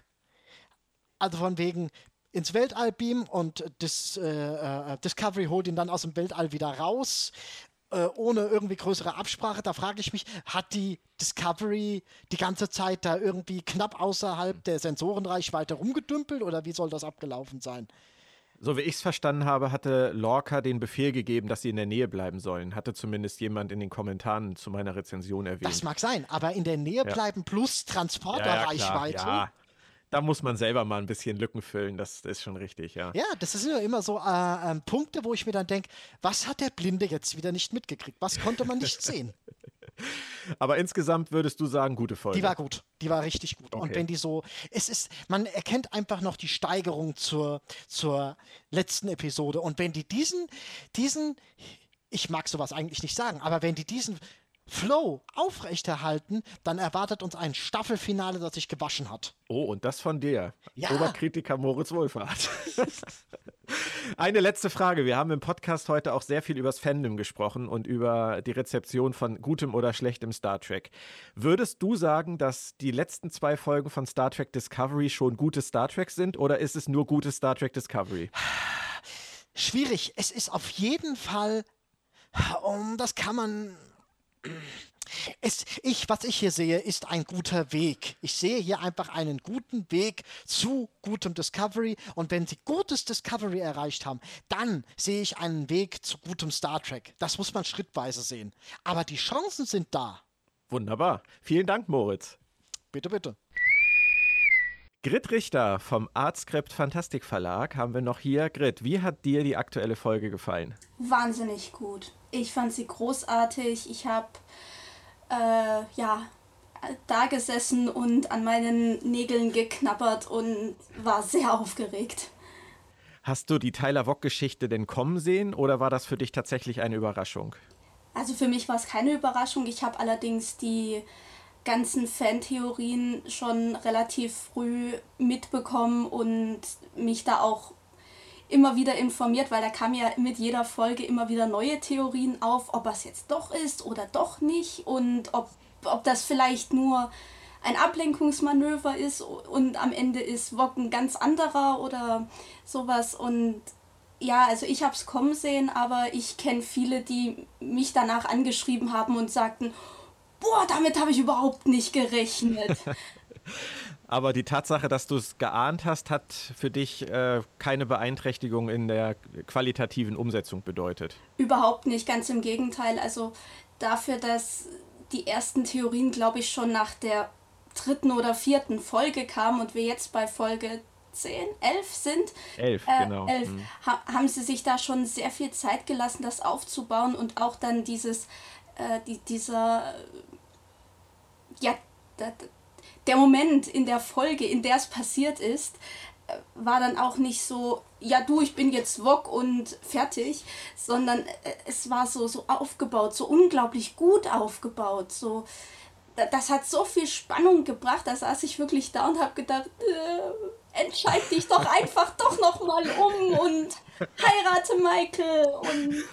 Also von wegen ins Weltall beamen und Dis, äh, äh, Discovery holt ihn dann aus dem Weltall wieder raus, äh, ohne irgendwie größere Absprache. Da frage ich mich, hat die Discovery die ganze Zeit da irgendwie knapp außerhalb der Sensorenreichweite rumgedümpelt oder wie soll das abgelaufen sein? So wie ich es verstanden habe, hatte Lorca den Befehl gegeben, dass sie in der Nähe bleiben sollen. Hatte zumindest jemand in den Kommentaren zu meiner Rezension erwähnt. Das mag sein, aber in der Nähe bleiben plus ja, ja, Transporterreichweite. ja. Da muss man selber mal ein bisschen Lücken füllen, das ist schon richtig, ja. Ja, das sind ja immer so äh, ähm, Punkte, wo ich mir dann denke, was hat der Blinde jetzt wieder nicht mitgekriegt? Was konnte man nicht sehen? (laughs) Aber insgesamt würdest du sagen, gute Folge. Die war gut, die war richtig gut. Und Okay. wenn die so, es ist, man erkennt einfach noch die Steigerung zur, zur letzten Episode. Und wenn die diesen, diesen, ich mag sowas eigentlich nicht sagen, aber wenn die diesen Flow aufrechterhalten, dann erwartet uns ein Staffelfinale, das sich gewaschen hat. Oh, und das von dir. Ja. Oberkritiker Moritz Wohlfahrt. (laughs) Eine letzte Frage. Wir haben im Podcast heute auch sehr viel übers Fandom gesprochen und über die Rezeption von gutem oder schlechtem Star Trek. Würdest du sagen, dass die letzten zwei Folgen von Star Trek Discovery schon gute Star Trek sind oder ist es nur gute Star Trek Discovery? Schwierig. Es ist auf jeden Fall, um, das kann man. Es, ich, was ich hier sehe, ist ein guter Weg. Ich sehe hier einfach einen guten Weg zu gutem Discovery. Und wenn sie gutes Discovery erreicht haben, dann sehe ich einen Weg zu gutem Star Trek. Das muss man schrittweise sehen. Aber die Chancen sind da. Wunderbar. Vielen Dank, Moritz. Bitte, bitte. Grit Richter vom Artskript Fantastik Verlag haben wir noch hier. Grit, wie hat dir die aktuelle Folge gefallen? wahnsinnig gut. Ich fand sie großartig. Ich habe äh, ja da gesessen und an meinen Nägeln geknabbert und war sehr aufgeregt. Hast du die Tyler Wock-Geschichte denn kommen sehen oder war das für dich tatsächlich eine Überraschung? Also für mich war es keine Überraschung. Ich habe allerdings die ganzen Fantheorien schon relativ früh mitbekommen und mich da auch immer wieder informiert, weil da kam ja mit jeder Folge immer wieder neue Theorien auf, ob es jetzt doch ist oder doch nicht und ob, ob das vielleicht nur ein Ablenkungsmanöver ist und am Ende ist Wok ein ganz anderer oder sowas. Und ja, also ich habe es kommen sehen, aber ich kenne viele, die mich danach angeschrieben haben und sagten, boah, damit habe ich überhaupt nicht gerechnet. (laughs) Aber die Tatsache, dass du es geahnt hast, hat für dich äh, keine Beeinträchtigung in der qualitativen Umsetzung bedeutet. überhaupt nicht, ganz im Gegenteil. Also dafür, dass die ersten Theorien, glaube ich, schon nach der dritten oder vierten Folge kamen und wir jetzt bei Folge 10, 11 sind, Elf, äh, genau. elf, Mhm. ha haben sie sich da schon sehr viel Zeit gelassen, das aufzubauen und auch dann dieses, äh, die, dieser, ja, der Moment in der Folge, in der es passiert ist, äh, war dann auch nicht so, ja du, ich bin jetzt Wok und fertig, sondern äh, es war so, so aufgebaut, so unglaublich gut aufgebaut, so da- das hat so viel Spannung gebracht, da saß ich wirklich da und habe gedacht, äh, entscheid dich doch einfach doch noch mal um und heirate Michael und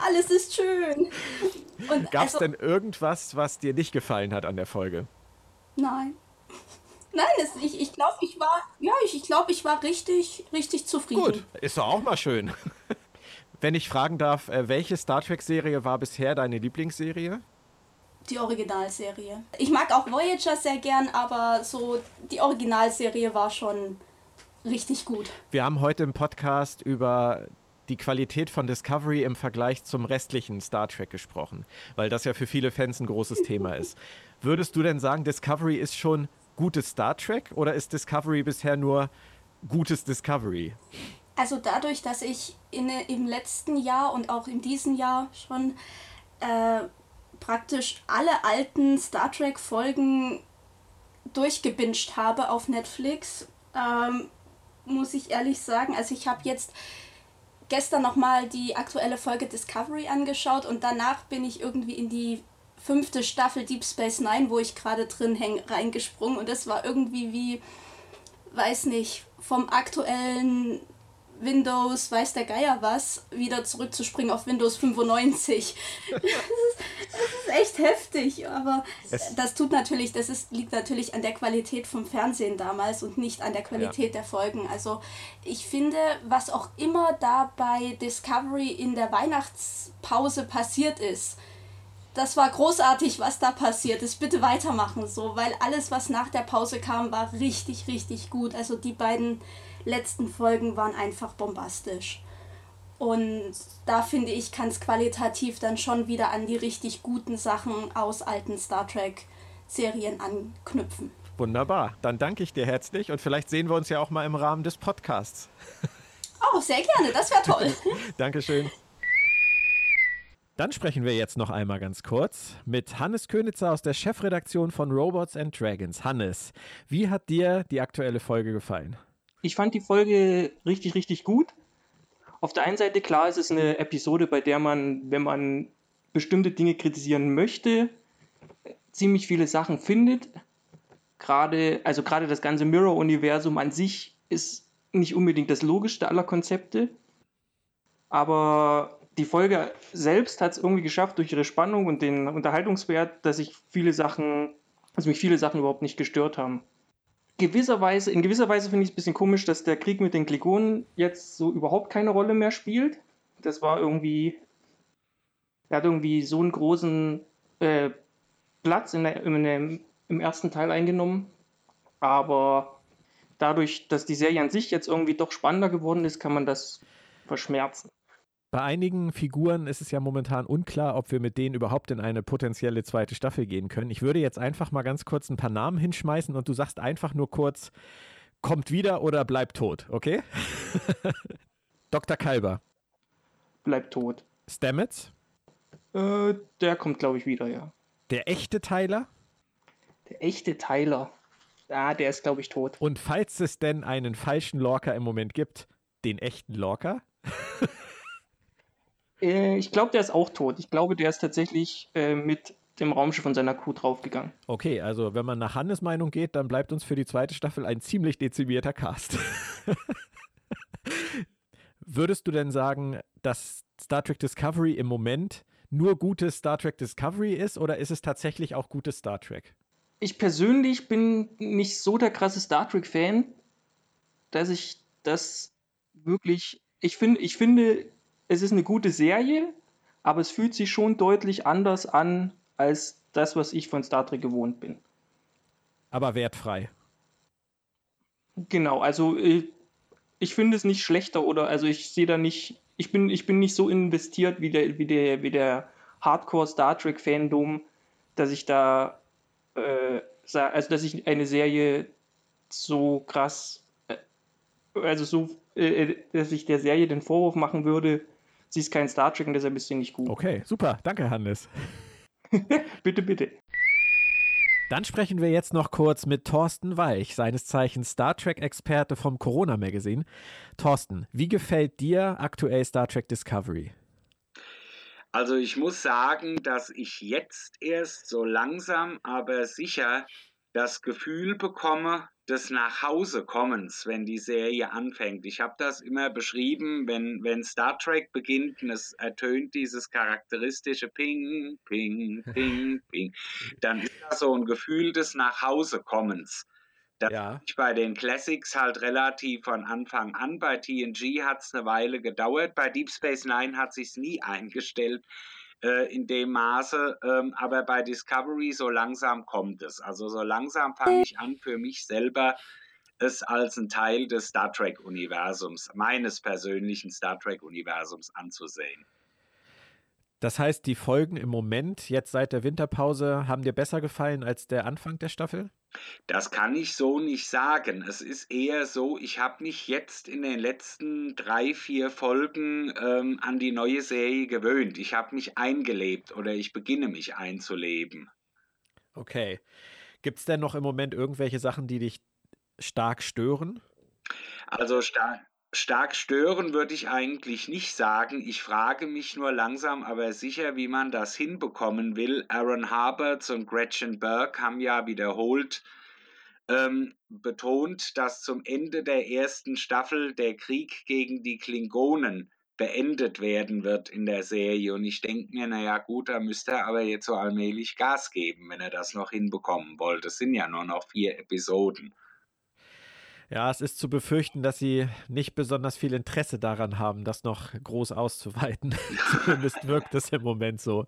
alles ist schön. Gab es also, denn irgendwas, was dir nicht gefallen hat an der Folge? Nein. Nein, es, ich, ich glaube, ich war, ja, ich, ich glaube, ich war richtig, richtig zufrieden. Gut, ist doch auch mal schön. (laughs) Wenn ich fragen darf, äh, welche Star Trek-Serie war bisher deine Lieblingsserie? Die Originalserie. Ich mag auch Voyager sehr gern, aber so die Originalserie war schon richtig gut. Wir haben heute im Podcast über die Qualität von Discovery im Vergleich zum restlichen Star Trek gesprochen, weil das ja für viele Fans ein großes Thema (laughs) ist. Würdest du denn sagen, Discovery ist schon gutes Star Trek oder ist Discovery bisher nur gutes Discovery? Also dadurch, dass ich in, im letzten Jahr und auch in diesem Jahr schon äh, praktisch alle alten Star Trek-Folgen durchgebinged habe auf Netflix, ähm, muss ich ehrlich sagen, also ich habe jetzt gestern nochmal die aktuelle Folge Discovery angeschaut und danach bin ich irgendwie in die fünfte Staffel Deep Space Nine, wo ich gerade drin hänge, reingesprungen und das war irgendwie wie, weiß nicht, vom aktuellen Windows, weiß der Geier was, wieder zurückzuspringen auf Windows 95. (laughs) das, ist, das ist echt heftig, aber es das tut natürlich, das ist, liegt natürlich an der Qualität vom Fernsehen damals und nicht an der Qualität ja. der Folgen. Also ich finde, was auch immer da bei Discovery in der Weihnachtspause passiert ist, das war großartig, was da passiert ist. Bitte weitermachen so, weil alles, was nach der Pause kam, war richtig, richtig gut. Also die beiden letzten Folgen waren einfach bombastisch. Und da finde ich, kann es qualitativ dann schon wieder an die richtig guten Sachen aus alten Star Trek-Serien anknüpfen. Wunderbar. Dann danke ich dir herzlich und vielleicht sehen wir uns ja auch mal im Rahmen des Podcasts. (laughs) Oh, sehr gerne, das wäre toll. (laughs) Dankeschön. Dann sprechen wir jetzt noch einmal ganz kurz mit Hannes Könitzer aus der Chefredaktion von Robots and Dragons. Hannes, wie hat dir die aktuelle Folge gefallen? Ich fand die Folge richtig, richtig gut. Auf der einen Seite, klar, ist es eine Episode, bei der man, wenn man bestimmte Dinge kritisieren möchte, ziemlich viele Sachen findet. Gerade, also gerade das ganze Mirror-Universum an sich ist nicht unbedingt das logischste aller Konzepte. Aber die Folge selbst hat es irgendwie geschafft, durch ihre Spannung und den Unterhaltungswert, dass ich viele Sachen, dass mich viele Sachen überhaupt nicht gestört haben. Gewisserweise, in gewisser Weise finde ich es ein bisschen komisch, dass der Krieg mit den Klingonen jetzt so überhaupt keine Rolle mehr spielt. Das war irgendwie, er hat irgendwie so einen großen äh, Platz in der, in der, im ersten Teil eingenommen. Aber dadurch, dass die Serie an sich jetzt irgendwie doch spannender geworden ist, kann man das verschmerzen. Bei einigen Figuren ist es ja momentan unklar, ob wir mit denen überhaupt in eine potenzielle zweite Staffel gehen können. Ich würde jetzt einfach mal ganz kurz ein paar Namen hinschmeißen und du sagst einfach nur kurz, kommt wieder oder bleibt tot, okay? (laughs) Dr. Kalber. Bleibt tot. Stamets? Äh, der kommt, glaube ich, wieder, ja. Der echte Tyler? Der echte Tyler. Ah, der ist, glaube ich, tot. Und falls es denn einen falschen Lorca im Moment gibt, den echten Lorca? (laughs) Äh, ich glaube, der ist auch tot. Ich glaube, der ist tatsächlich äh, mit dem Raumschiff von seiner Crew draufgegangen. Okay, also wenn man nach Hannes Meinung geht, dann bleibt uns für die zweite Staffel ein ziemlich dezimierter Cast. (laughs) Würdest du denn sagen, dass Star Trek Discovery im Moment nur gutes Star Trek Discovery ist oder ist es tatsächlich auch gutes Star Trek? Ich persönlich bin nicht so der krasse Star Trek-Fan, dass ich das wirklich. Ich, find, ich finde, es ist eine gute Serie, aber es fühlt sich schon deutlich anders an als das, was ich von Star Trek gewohnt bin. Aber wertfrei. Genau, also ich, äh, ich finde es nicht schlechter oder also ich sehe da nicht, ich bin, ich bin nicht so investiert wie der, wie der, wie der Hardcore Star Trek Fandom, dass ich da, äh, also dass ich eine Serie so krass, äh, also so, äh, dass ich der Serie den Vorwurf machen würde, sie ist kein Star Trek und deshalb ist sie nicht gut. Okay, super. Danke, Hannes. (laughs) bitte, bitte. Dann sprechen wir jetzt noch kurz mit Thorsten Weich, seines Zeichens Star Trek-Experte vom Corona Magazine. Thorsten, wie gefällt dir aktuell Star Trek Discovery? Also ich muss sagen, dass ich jetzt erst so langsam, aber sicher das Gefühl bekomme, des Nachhausekommens, wenn die Serie anfängt. Ich habe das immer beschrieben, wenn, wenn Star Trek beginnt und es ertönt dieses charakteristische Ping, Ping, Ping, Ping, dann ist das so ein Gefühl des Nachhausekommens. Das ja. ich bei den Classics halt relativ von Anfang an. Bei TNG hat es eine Weile gedauert. Bei Deep Space Nine hat sich nie eingestellt äh, in dem Maße, ähm, aber bei Discovery so langsam kommt es. Also so langsam fange ich an, für mich selber es als ein Teil des Star Trek-Universums, meines persönlichen Star Trek-Universums anzusehen. Das heißt, die Folgen im Moment, jetzt seit der Winterpause, haben dir besser gefallen als der Anfang der Staffel? Das kann ich so nicht sagen. Es ist eher so, ich habe mich jetzt in den letzten drei, vier Folgen ähm, an die neue Serie gewöhnt. Ich habe mich eingelebt oder ich beginne mich einzuleben. Okay. Gibt es denn noch im Moment irgendwelche Sachen, die dich stark stören? Also stark stark stören würde ich eigentlich nicht sagen. Ich frage mich nur langsam, aber sicher, wie man das hinbekommen will. Aaron Harberts und Gretchen Burke haben ja wiederholt ähm, betont, dass zum Ende der ersten Staffel der Krieg gegen die Klingonen beendet werden wird in der Serie. Und ich denke mir, naja gut, da müsste er aber jetzt so allmählich Gas geben, wenn er das noch hinbekommen wollte. Es sind ja nur noch vier Episoden. Ja, es ist zu befürchten, dass sie nicht besonders viel Interesse daran haben, das noch groß auszuweiten. (laughs) Zumindest wirkt es im Moment so.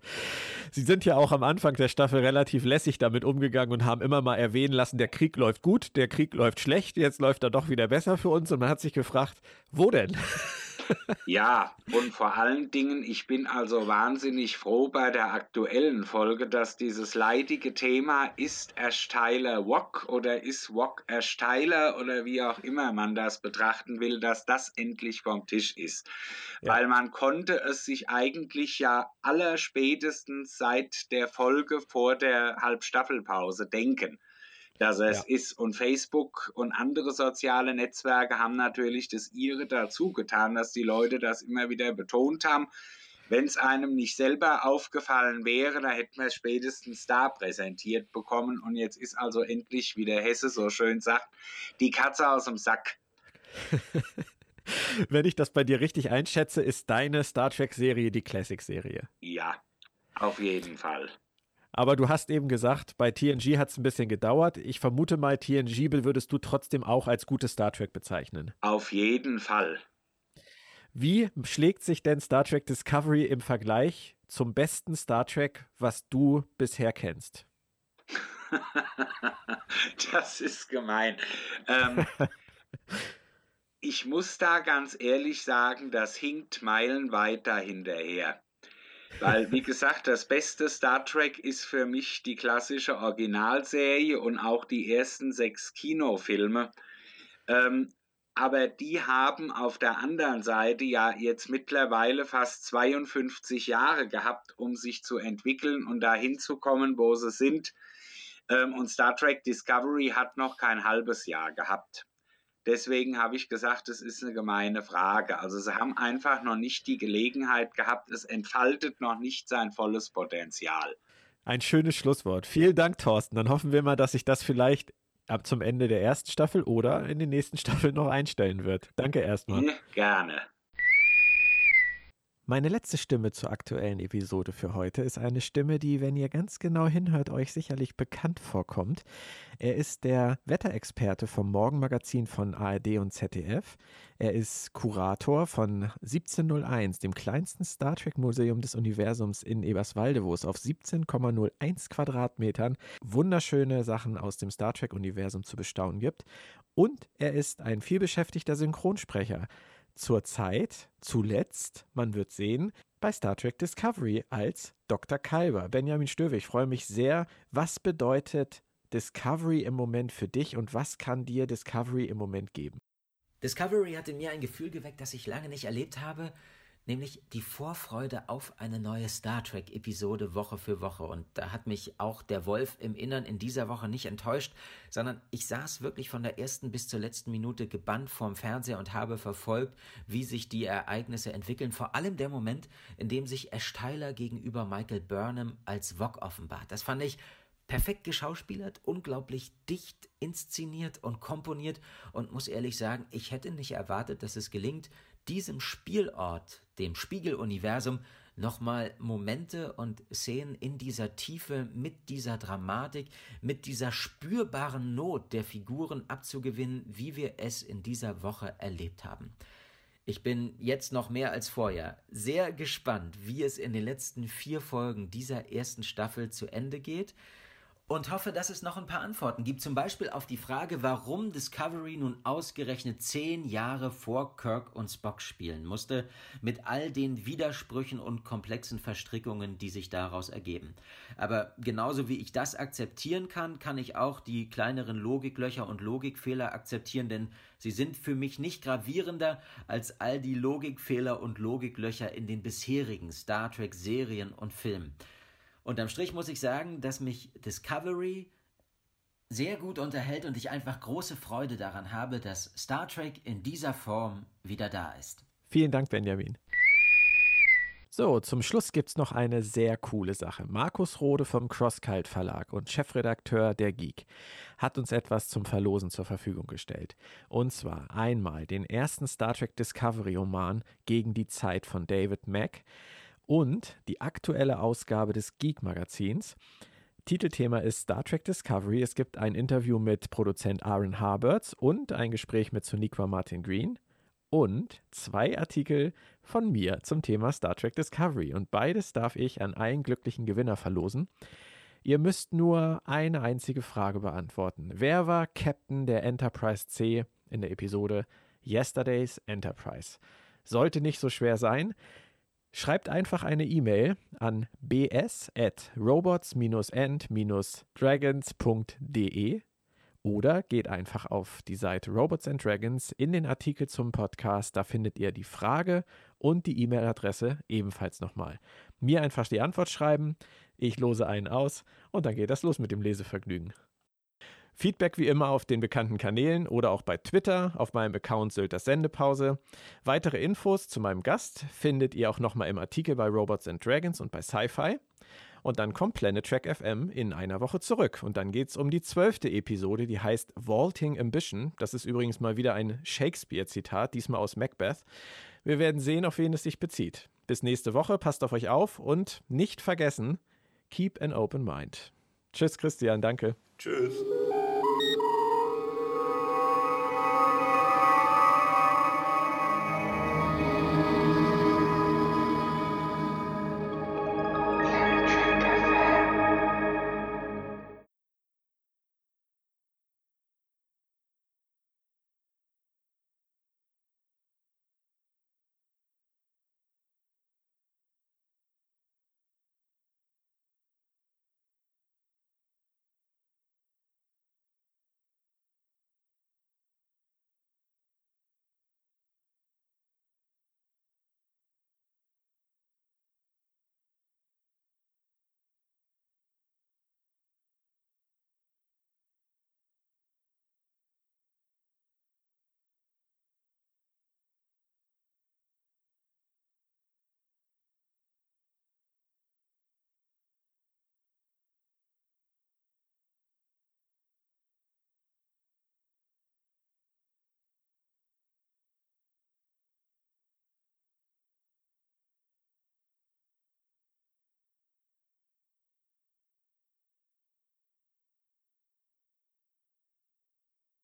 Sie sind ja auch am Anfang der Staffel relativ lässig damit umgegangen und haben immer mal erwähnen lassen, der Krieg läuft gut, der Krieg läuft schlecht, jetzt läuft er doch wieder besser für uns. Und man hat sich gefragt, wo denn? Ja, und vor allen Dingen, ich bin also wahnsinnig froh bei der aktuellen Folge, dass dieses leidige Thema ist Ersteiler Wok oder ist Wok Ersteiler oder wie auch immer man das betrachten will, dass das endlich vom Tisch ist. Ja. Weil man konnte es sich eigentlich ja allerspätestens seit der Folge vor der Halbstaffelpause denken dass es ja. ist. Und Facebook und andere soziale Netzwerke haben natürlich das ihre dazu getan, dass die Leute das immer wieder betont haben. Wenn es einem nicht selber aufgefallen wäre, da hätten wir es spätestens da präsentiert bekommen. Und jetzt ist also endlich, wie der Hesse so schön sagt, die Katze aus dem Sack. (laughs) Wenn ich das bei dir richtig einschätze, ist deine Star Trek-Serie die Classic-Serie. Ja, auf jeden Fall. Aber du hast eben gesagt, bei TNG hat es ein bisschen gedauert. Ich vermute mal, TNG würdest du trotzdem auch als gutes Star Trek bezeichnen. Auf jeden Fall. Wie schlägt sich denn Star Trek Discovery im Vergleich zum besten Star Trek, was du bisher kennst? (laughs) das ist gemein. Ähm, (laughs) ich muss da ganz ehrlich sagen, das hinkt meilenweit dahinterher. Weil, wie gesagt, das beste Star Trek ist für mich die klassische Originalserie und auch die ersten sechs Kinofilme. Ähm, aber die haben auf der anderen Seite ja jetzt mittlerweile fast 52 Jahre gehabt, um sich zu entwickeln und dahin zu kommen, wo sie sind. Ähm, und Star Trek Discovery hat noch kein halbes Jahr gehabt. Deswegen habe ich gesagt, es ist eine gemeine Frage. Also sie haben einfach noch nicht die Gelegenheit gehabt, es entfaltet noch nicht sein volles Potenzial. Ein schönes Schlusswort. Vielen Dank, Thorsten. Dann hoffen wir mal, dass sich das vielleicht ab zum Ende der ersten Staffel oder in den nächsten (laughs) Staffeln noch einstellen wird. Danke erstmal. Gerne. Meine letzte Stimme zur aktuellen Episode für heute ist eine Stimme, die, wenn ihr ganz genau hinhört, euch sicherlich bekannt vorkommt. Er ist der Wetterexperte vom Morgenmagazin von ARD und ZDF. Er ist Kurator von 1701, dem kleinsten Star Trek Museum des Universums in Eberswalde, wo es auf 17,01 Quadratmetern wunderschöne Sachen aus dem Star Trek Universum zu bestaunen gibt. Und er ist ein vielbeschäftigter Synchronsprecher zurzeit, zuletzt, man wird sehen, bei Star Trek Discovery als Dr. Kalber. Benjamin Stöwe, ich freue mich sehr. Was bedeutet Discovery im Moment für dich und was kann dir Discovery im Moment geben? Discovery hat in mir ein Gefühl geweckt, das ich lange nicht erlebt habe, nämlich die Vorfreude auf eine neue Star Trek-Episode Woche für Woche. Und da hat mich auch der Wolf im Innern in dieser Woche nicht enttäuscht, sondern ich saß wirklich von der ersten bis zur letzten Minute gebannt vorm Fernseher und habe verfolgt, wie sich die Ereignisse entwickeln. Vor allem der Moment, in dem sich Tyler gegenüber Michael Burnham als Wok offenbart. Das fand ich perfekt geschauspielert, unglaublich dicht inszeniert und komponiert und muss ehrlich sagen, ich hätte nicht erwartet, dass es gelingt, diesem Spielort, dem Spiegeluniversum, nochmal Momente und Szenen in dieser Tiefe, mit dieser Dramatik, mit dieser spürbaren Not der Figuren abzugewinnen, wie wir es in dieser Woche erlebt haben. Ich bin jetzt noch mehr als vorher sehr gespannt, wie es in den letzten vier Folgen dieser ersten Staffel zu Ende geht und hoffe, dass es noch ein paar Antworten gibt. Zum Beispiel auf die Frage, warum Discovery nun ausgerechnet zehn Jahre vor Kirk und Spock spielen musste, mit all den Widersprüchen und komplexen Verstrickungen, die sich daraus ergeben. Aber genauso wie ich das akzeptieren kann, kann ich auch die kleineren Logiklöcher und Logikfehler akzeptieren, denn sie sind für mich nicht gravierender als all die Logikfehler und Logiklöcher in den bisherigen Star Trek Serien und Filmen. Unterm Strich muss ich sagen, dass mich Discovery sehr gut unterhält und ich einfach große Freude daran habe, dass Star Trek in dieser Form wieder da ist. Vielen Dank, Benjamin. So, zum Schluss gibt es noch eine sehr coole Sache. Markus Rode vom Crosskite Verlag und Chefredakteur der Geek hat uns etwas zum Verlosen zur Verfügung gestellt. Und zwar einmal den ersten Star Trek Discovery Roman Gegen die Zeit von David Mack und die aktuelle Ausgabe des Geek Magazins. Titelthema ist Star Trek Discovery. Es gibt ein Interview mit Produzent Aaron Harberts und ein Gespräch mit Soniqua Martin Green und zwei Artikel von mir zum Thema Star Trek Discovery. Und beides darf ich an einen glücklichen Gewinner verlosen. Ihr müsst nur eine einzige Frage beantworten. Wer war Captain der Enterprise C in der Episode Yesterday's Enterprise? Sollte nicht so schwer sein. Schreibt einfach eine E-Mail an bs at robots-and-dragons.de oder geht einfach auf die Seite Robots and Dragons in den Artikel zum Podcast. Da findet ihr die Frage und die E-Mail-Adresse ebenfalls nochmal. Mir einfach die Antwort schreiben, ich lose einen aus und dann geht das los mit dem Lesevergnügen. Feedback wie immer auf den bekannten Kanälen oder auch bei Twitter auf meinem Account Sylters Sendepause. Weitere Infos zu meinem Gast findet ihr auch nochmal im Artikel bei Robots and Dragons und bei Sci-Fi. Und dann kommt Planet Track FM in einer Woche zurück. Und dann geht es um die zwölfte Episode, die heißt Vaulting Ambition. Das ist übrigens mal wieder ein Shakespeare-Zitat, diesmal aus Macbeth. Wir werden sehen, auf wen es sich bezieht. Bis nächste Woche, passt auf euch auf und nicht vergessen, keep an open mind. Tschüss, Christian, danke. Tschüss.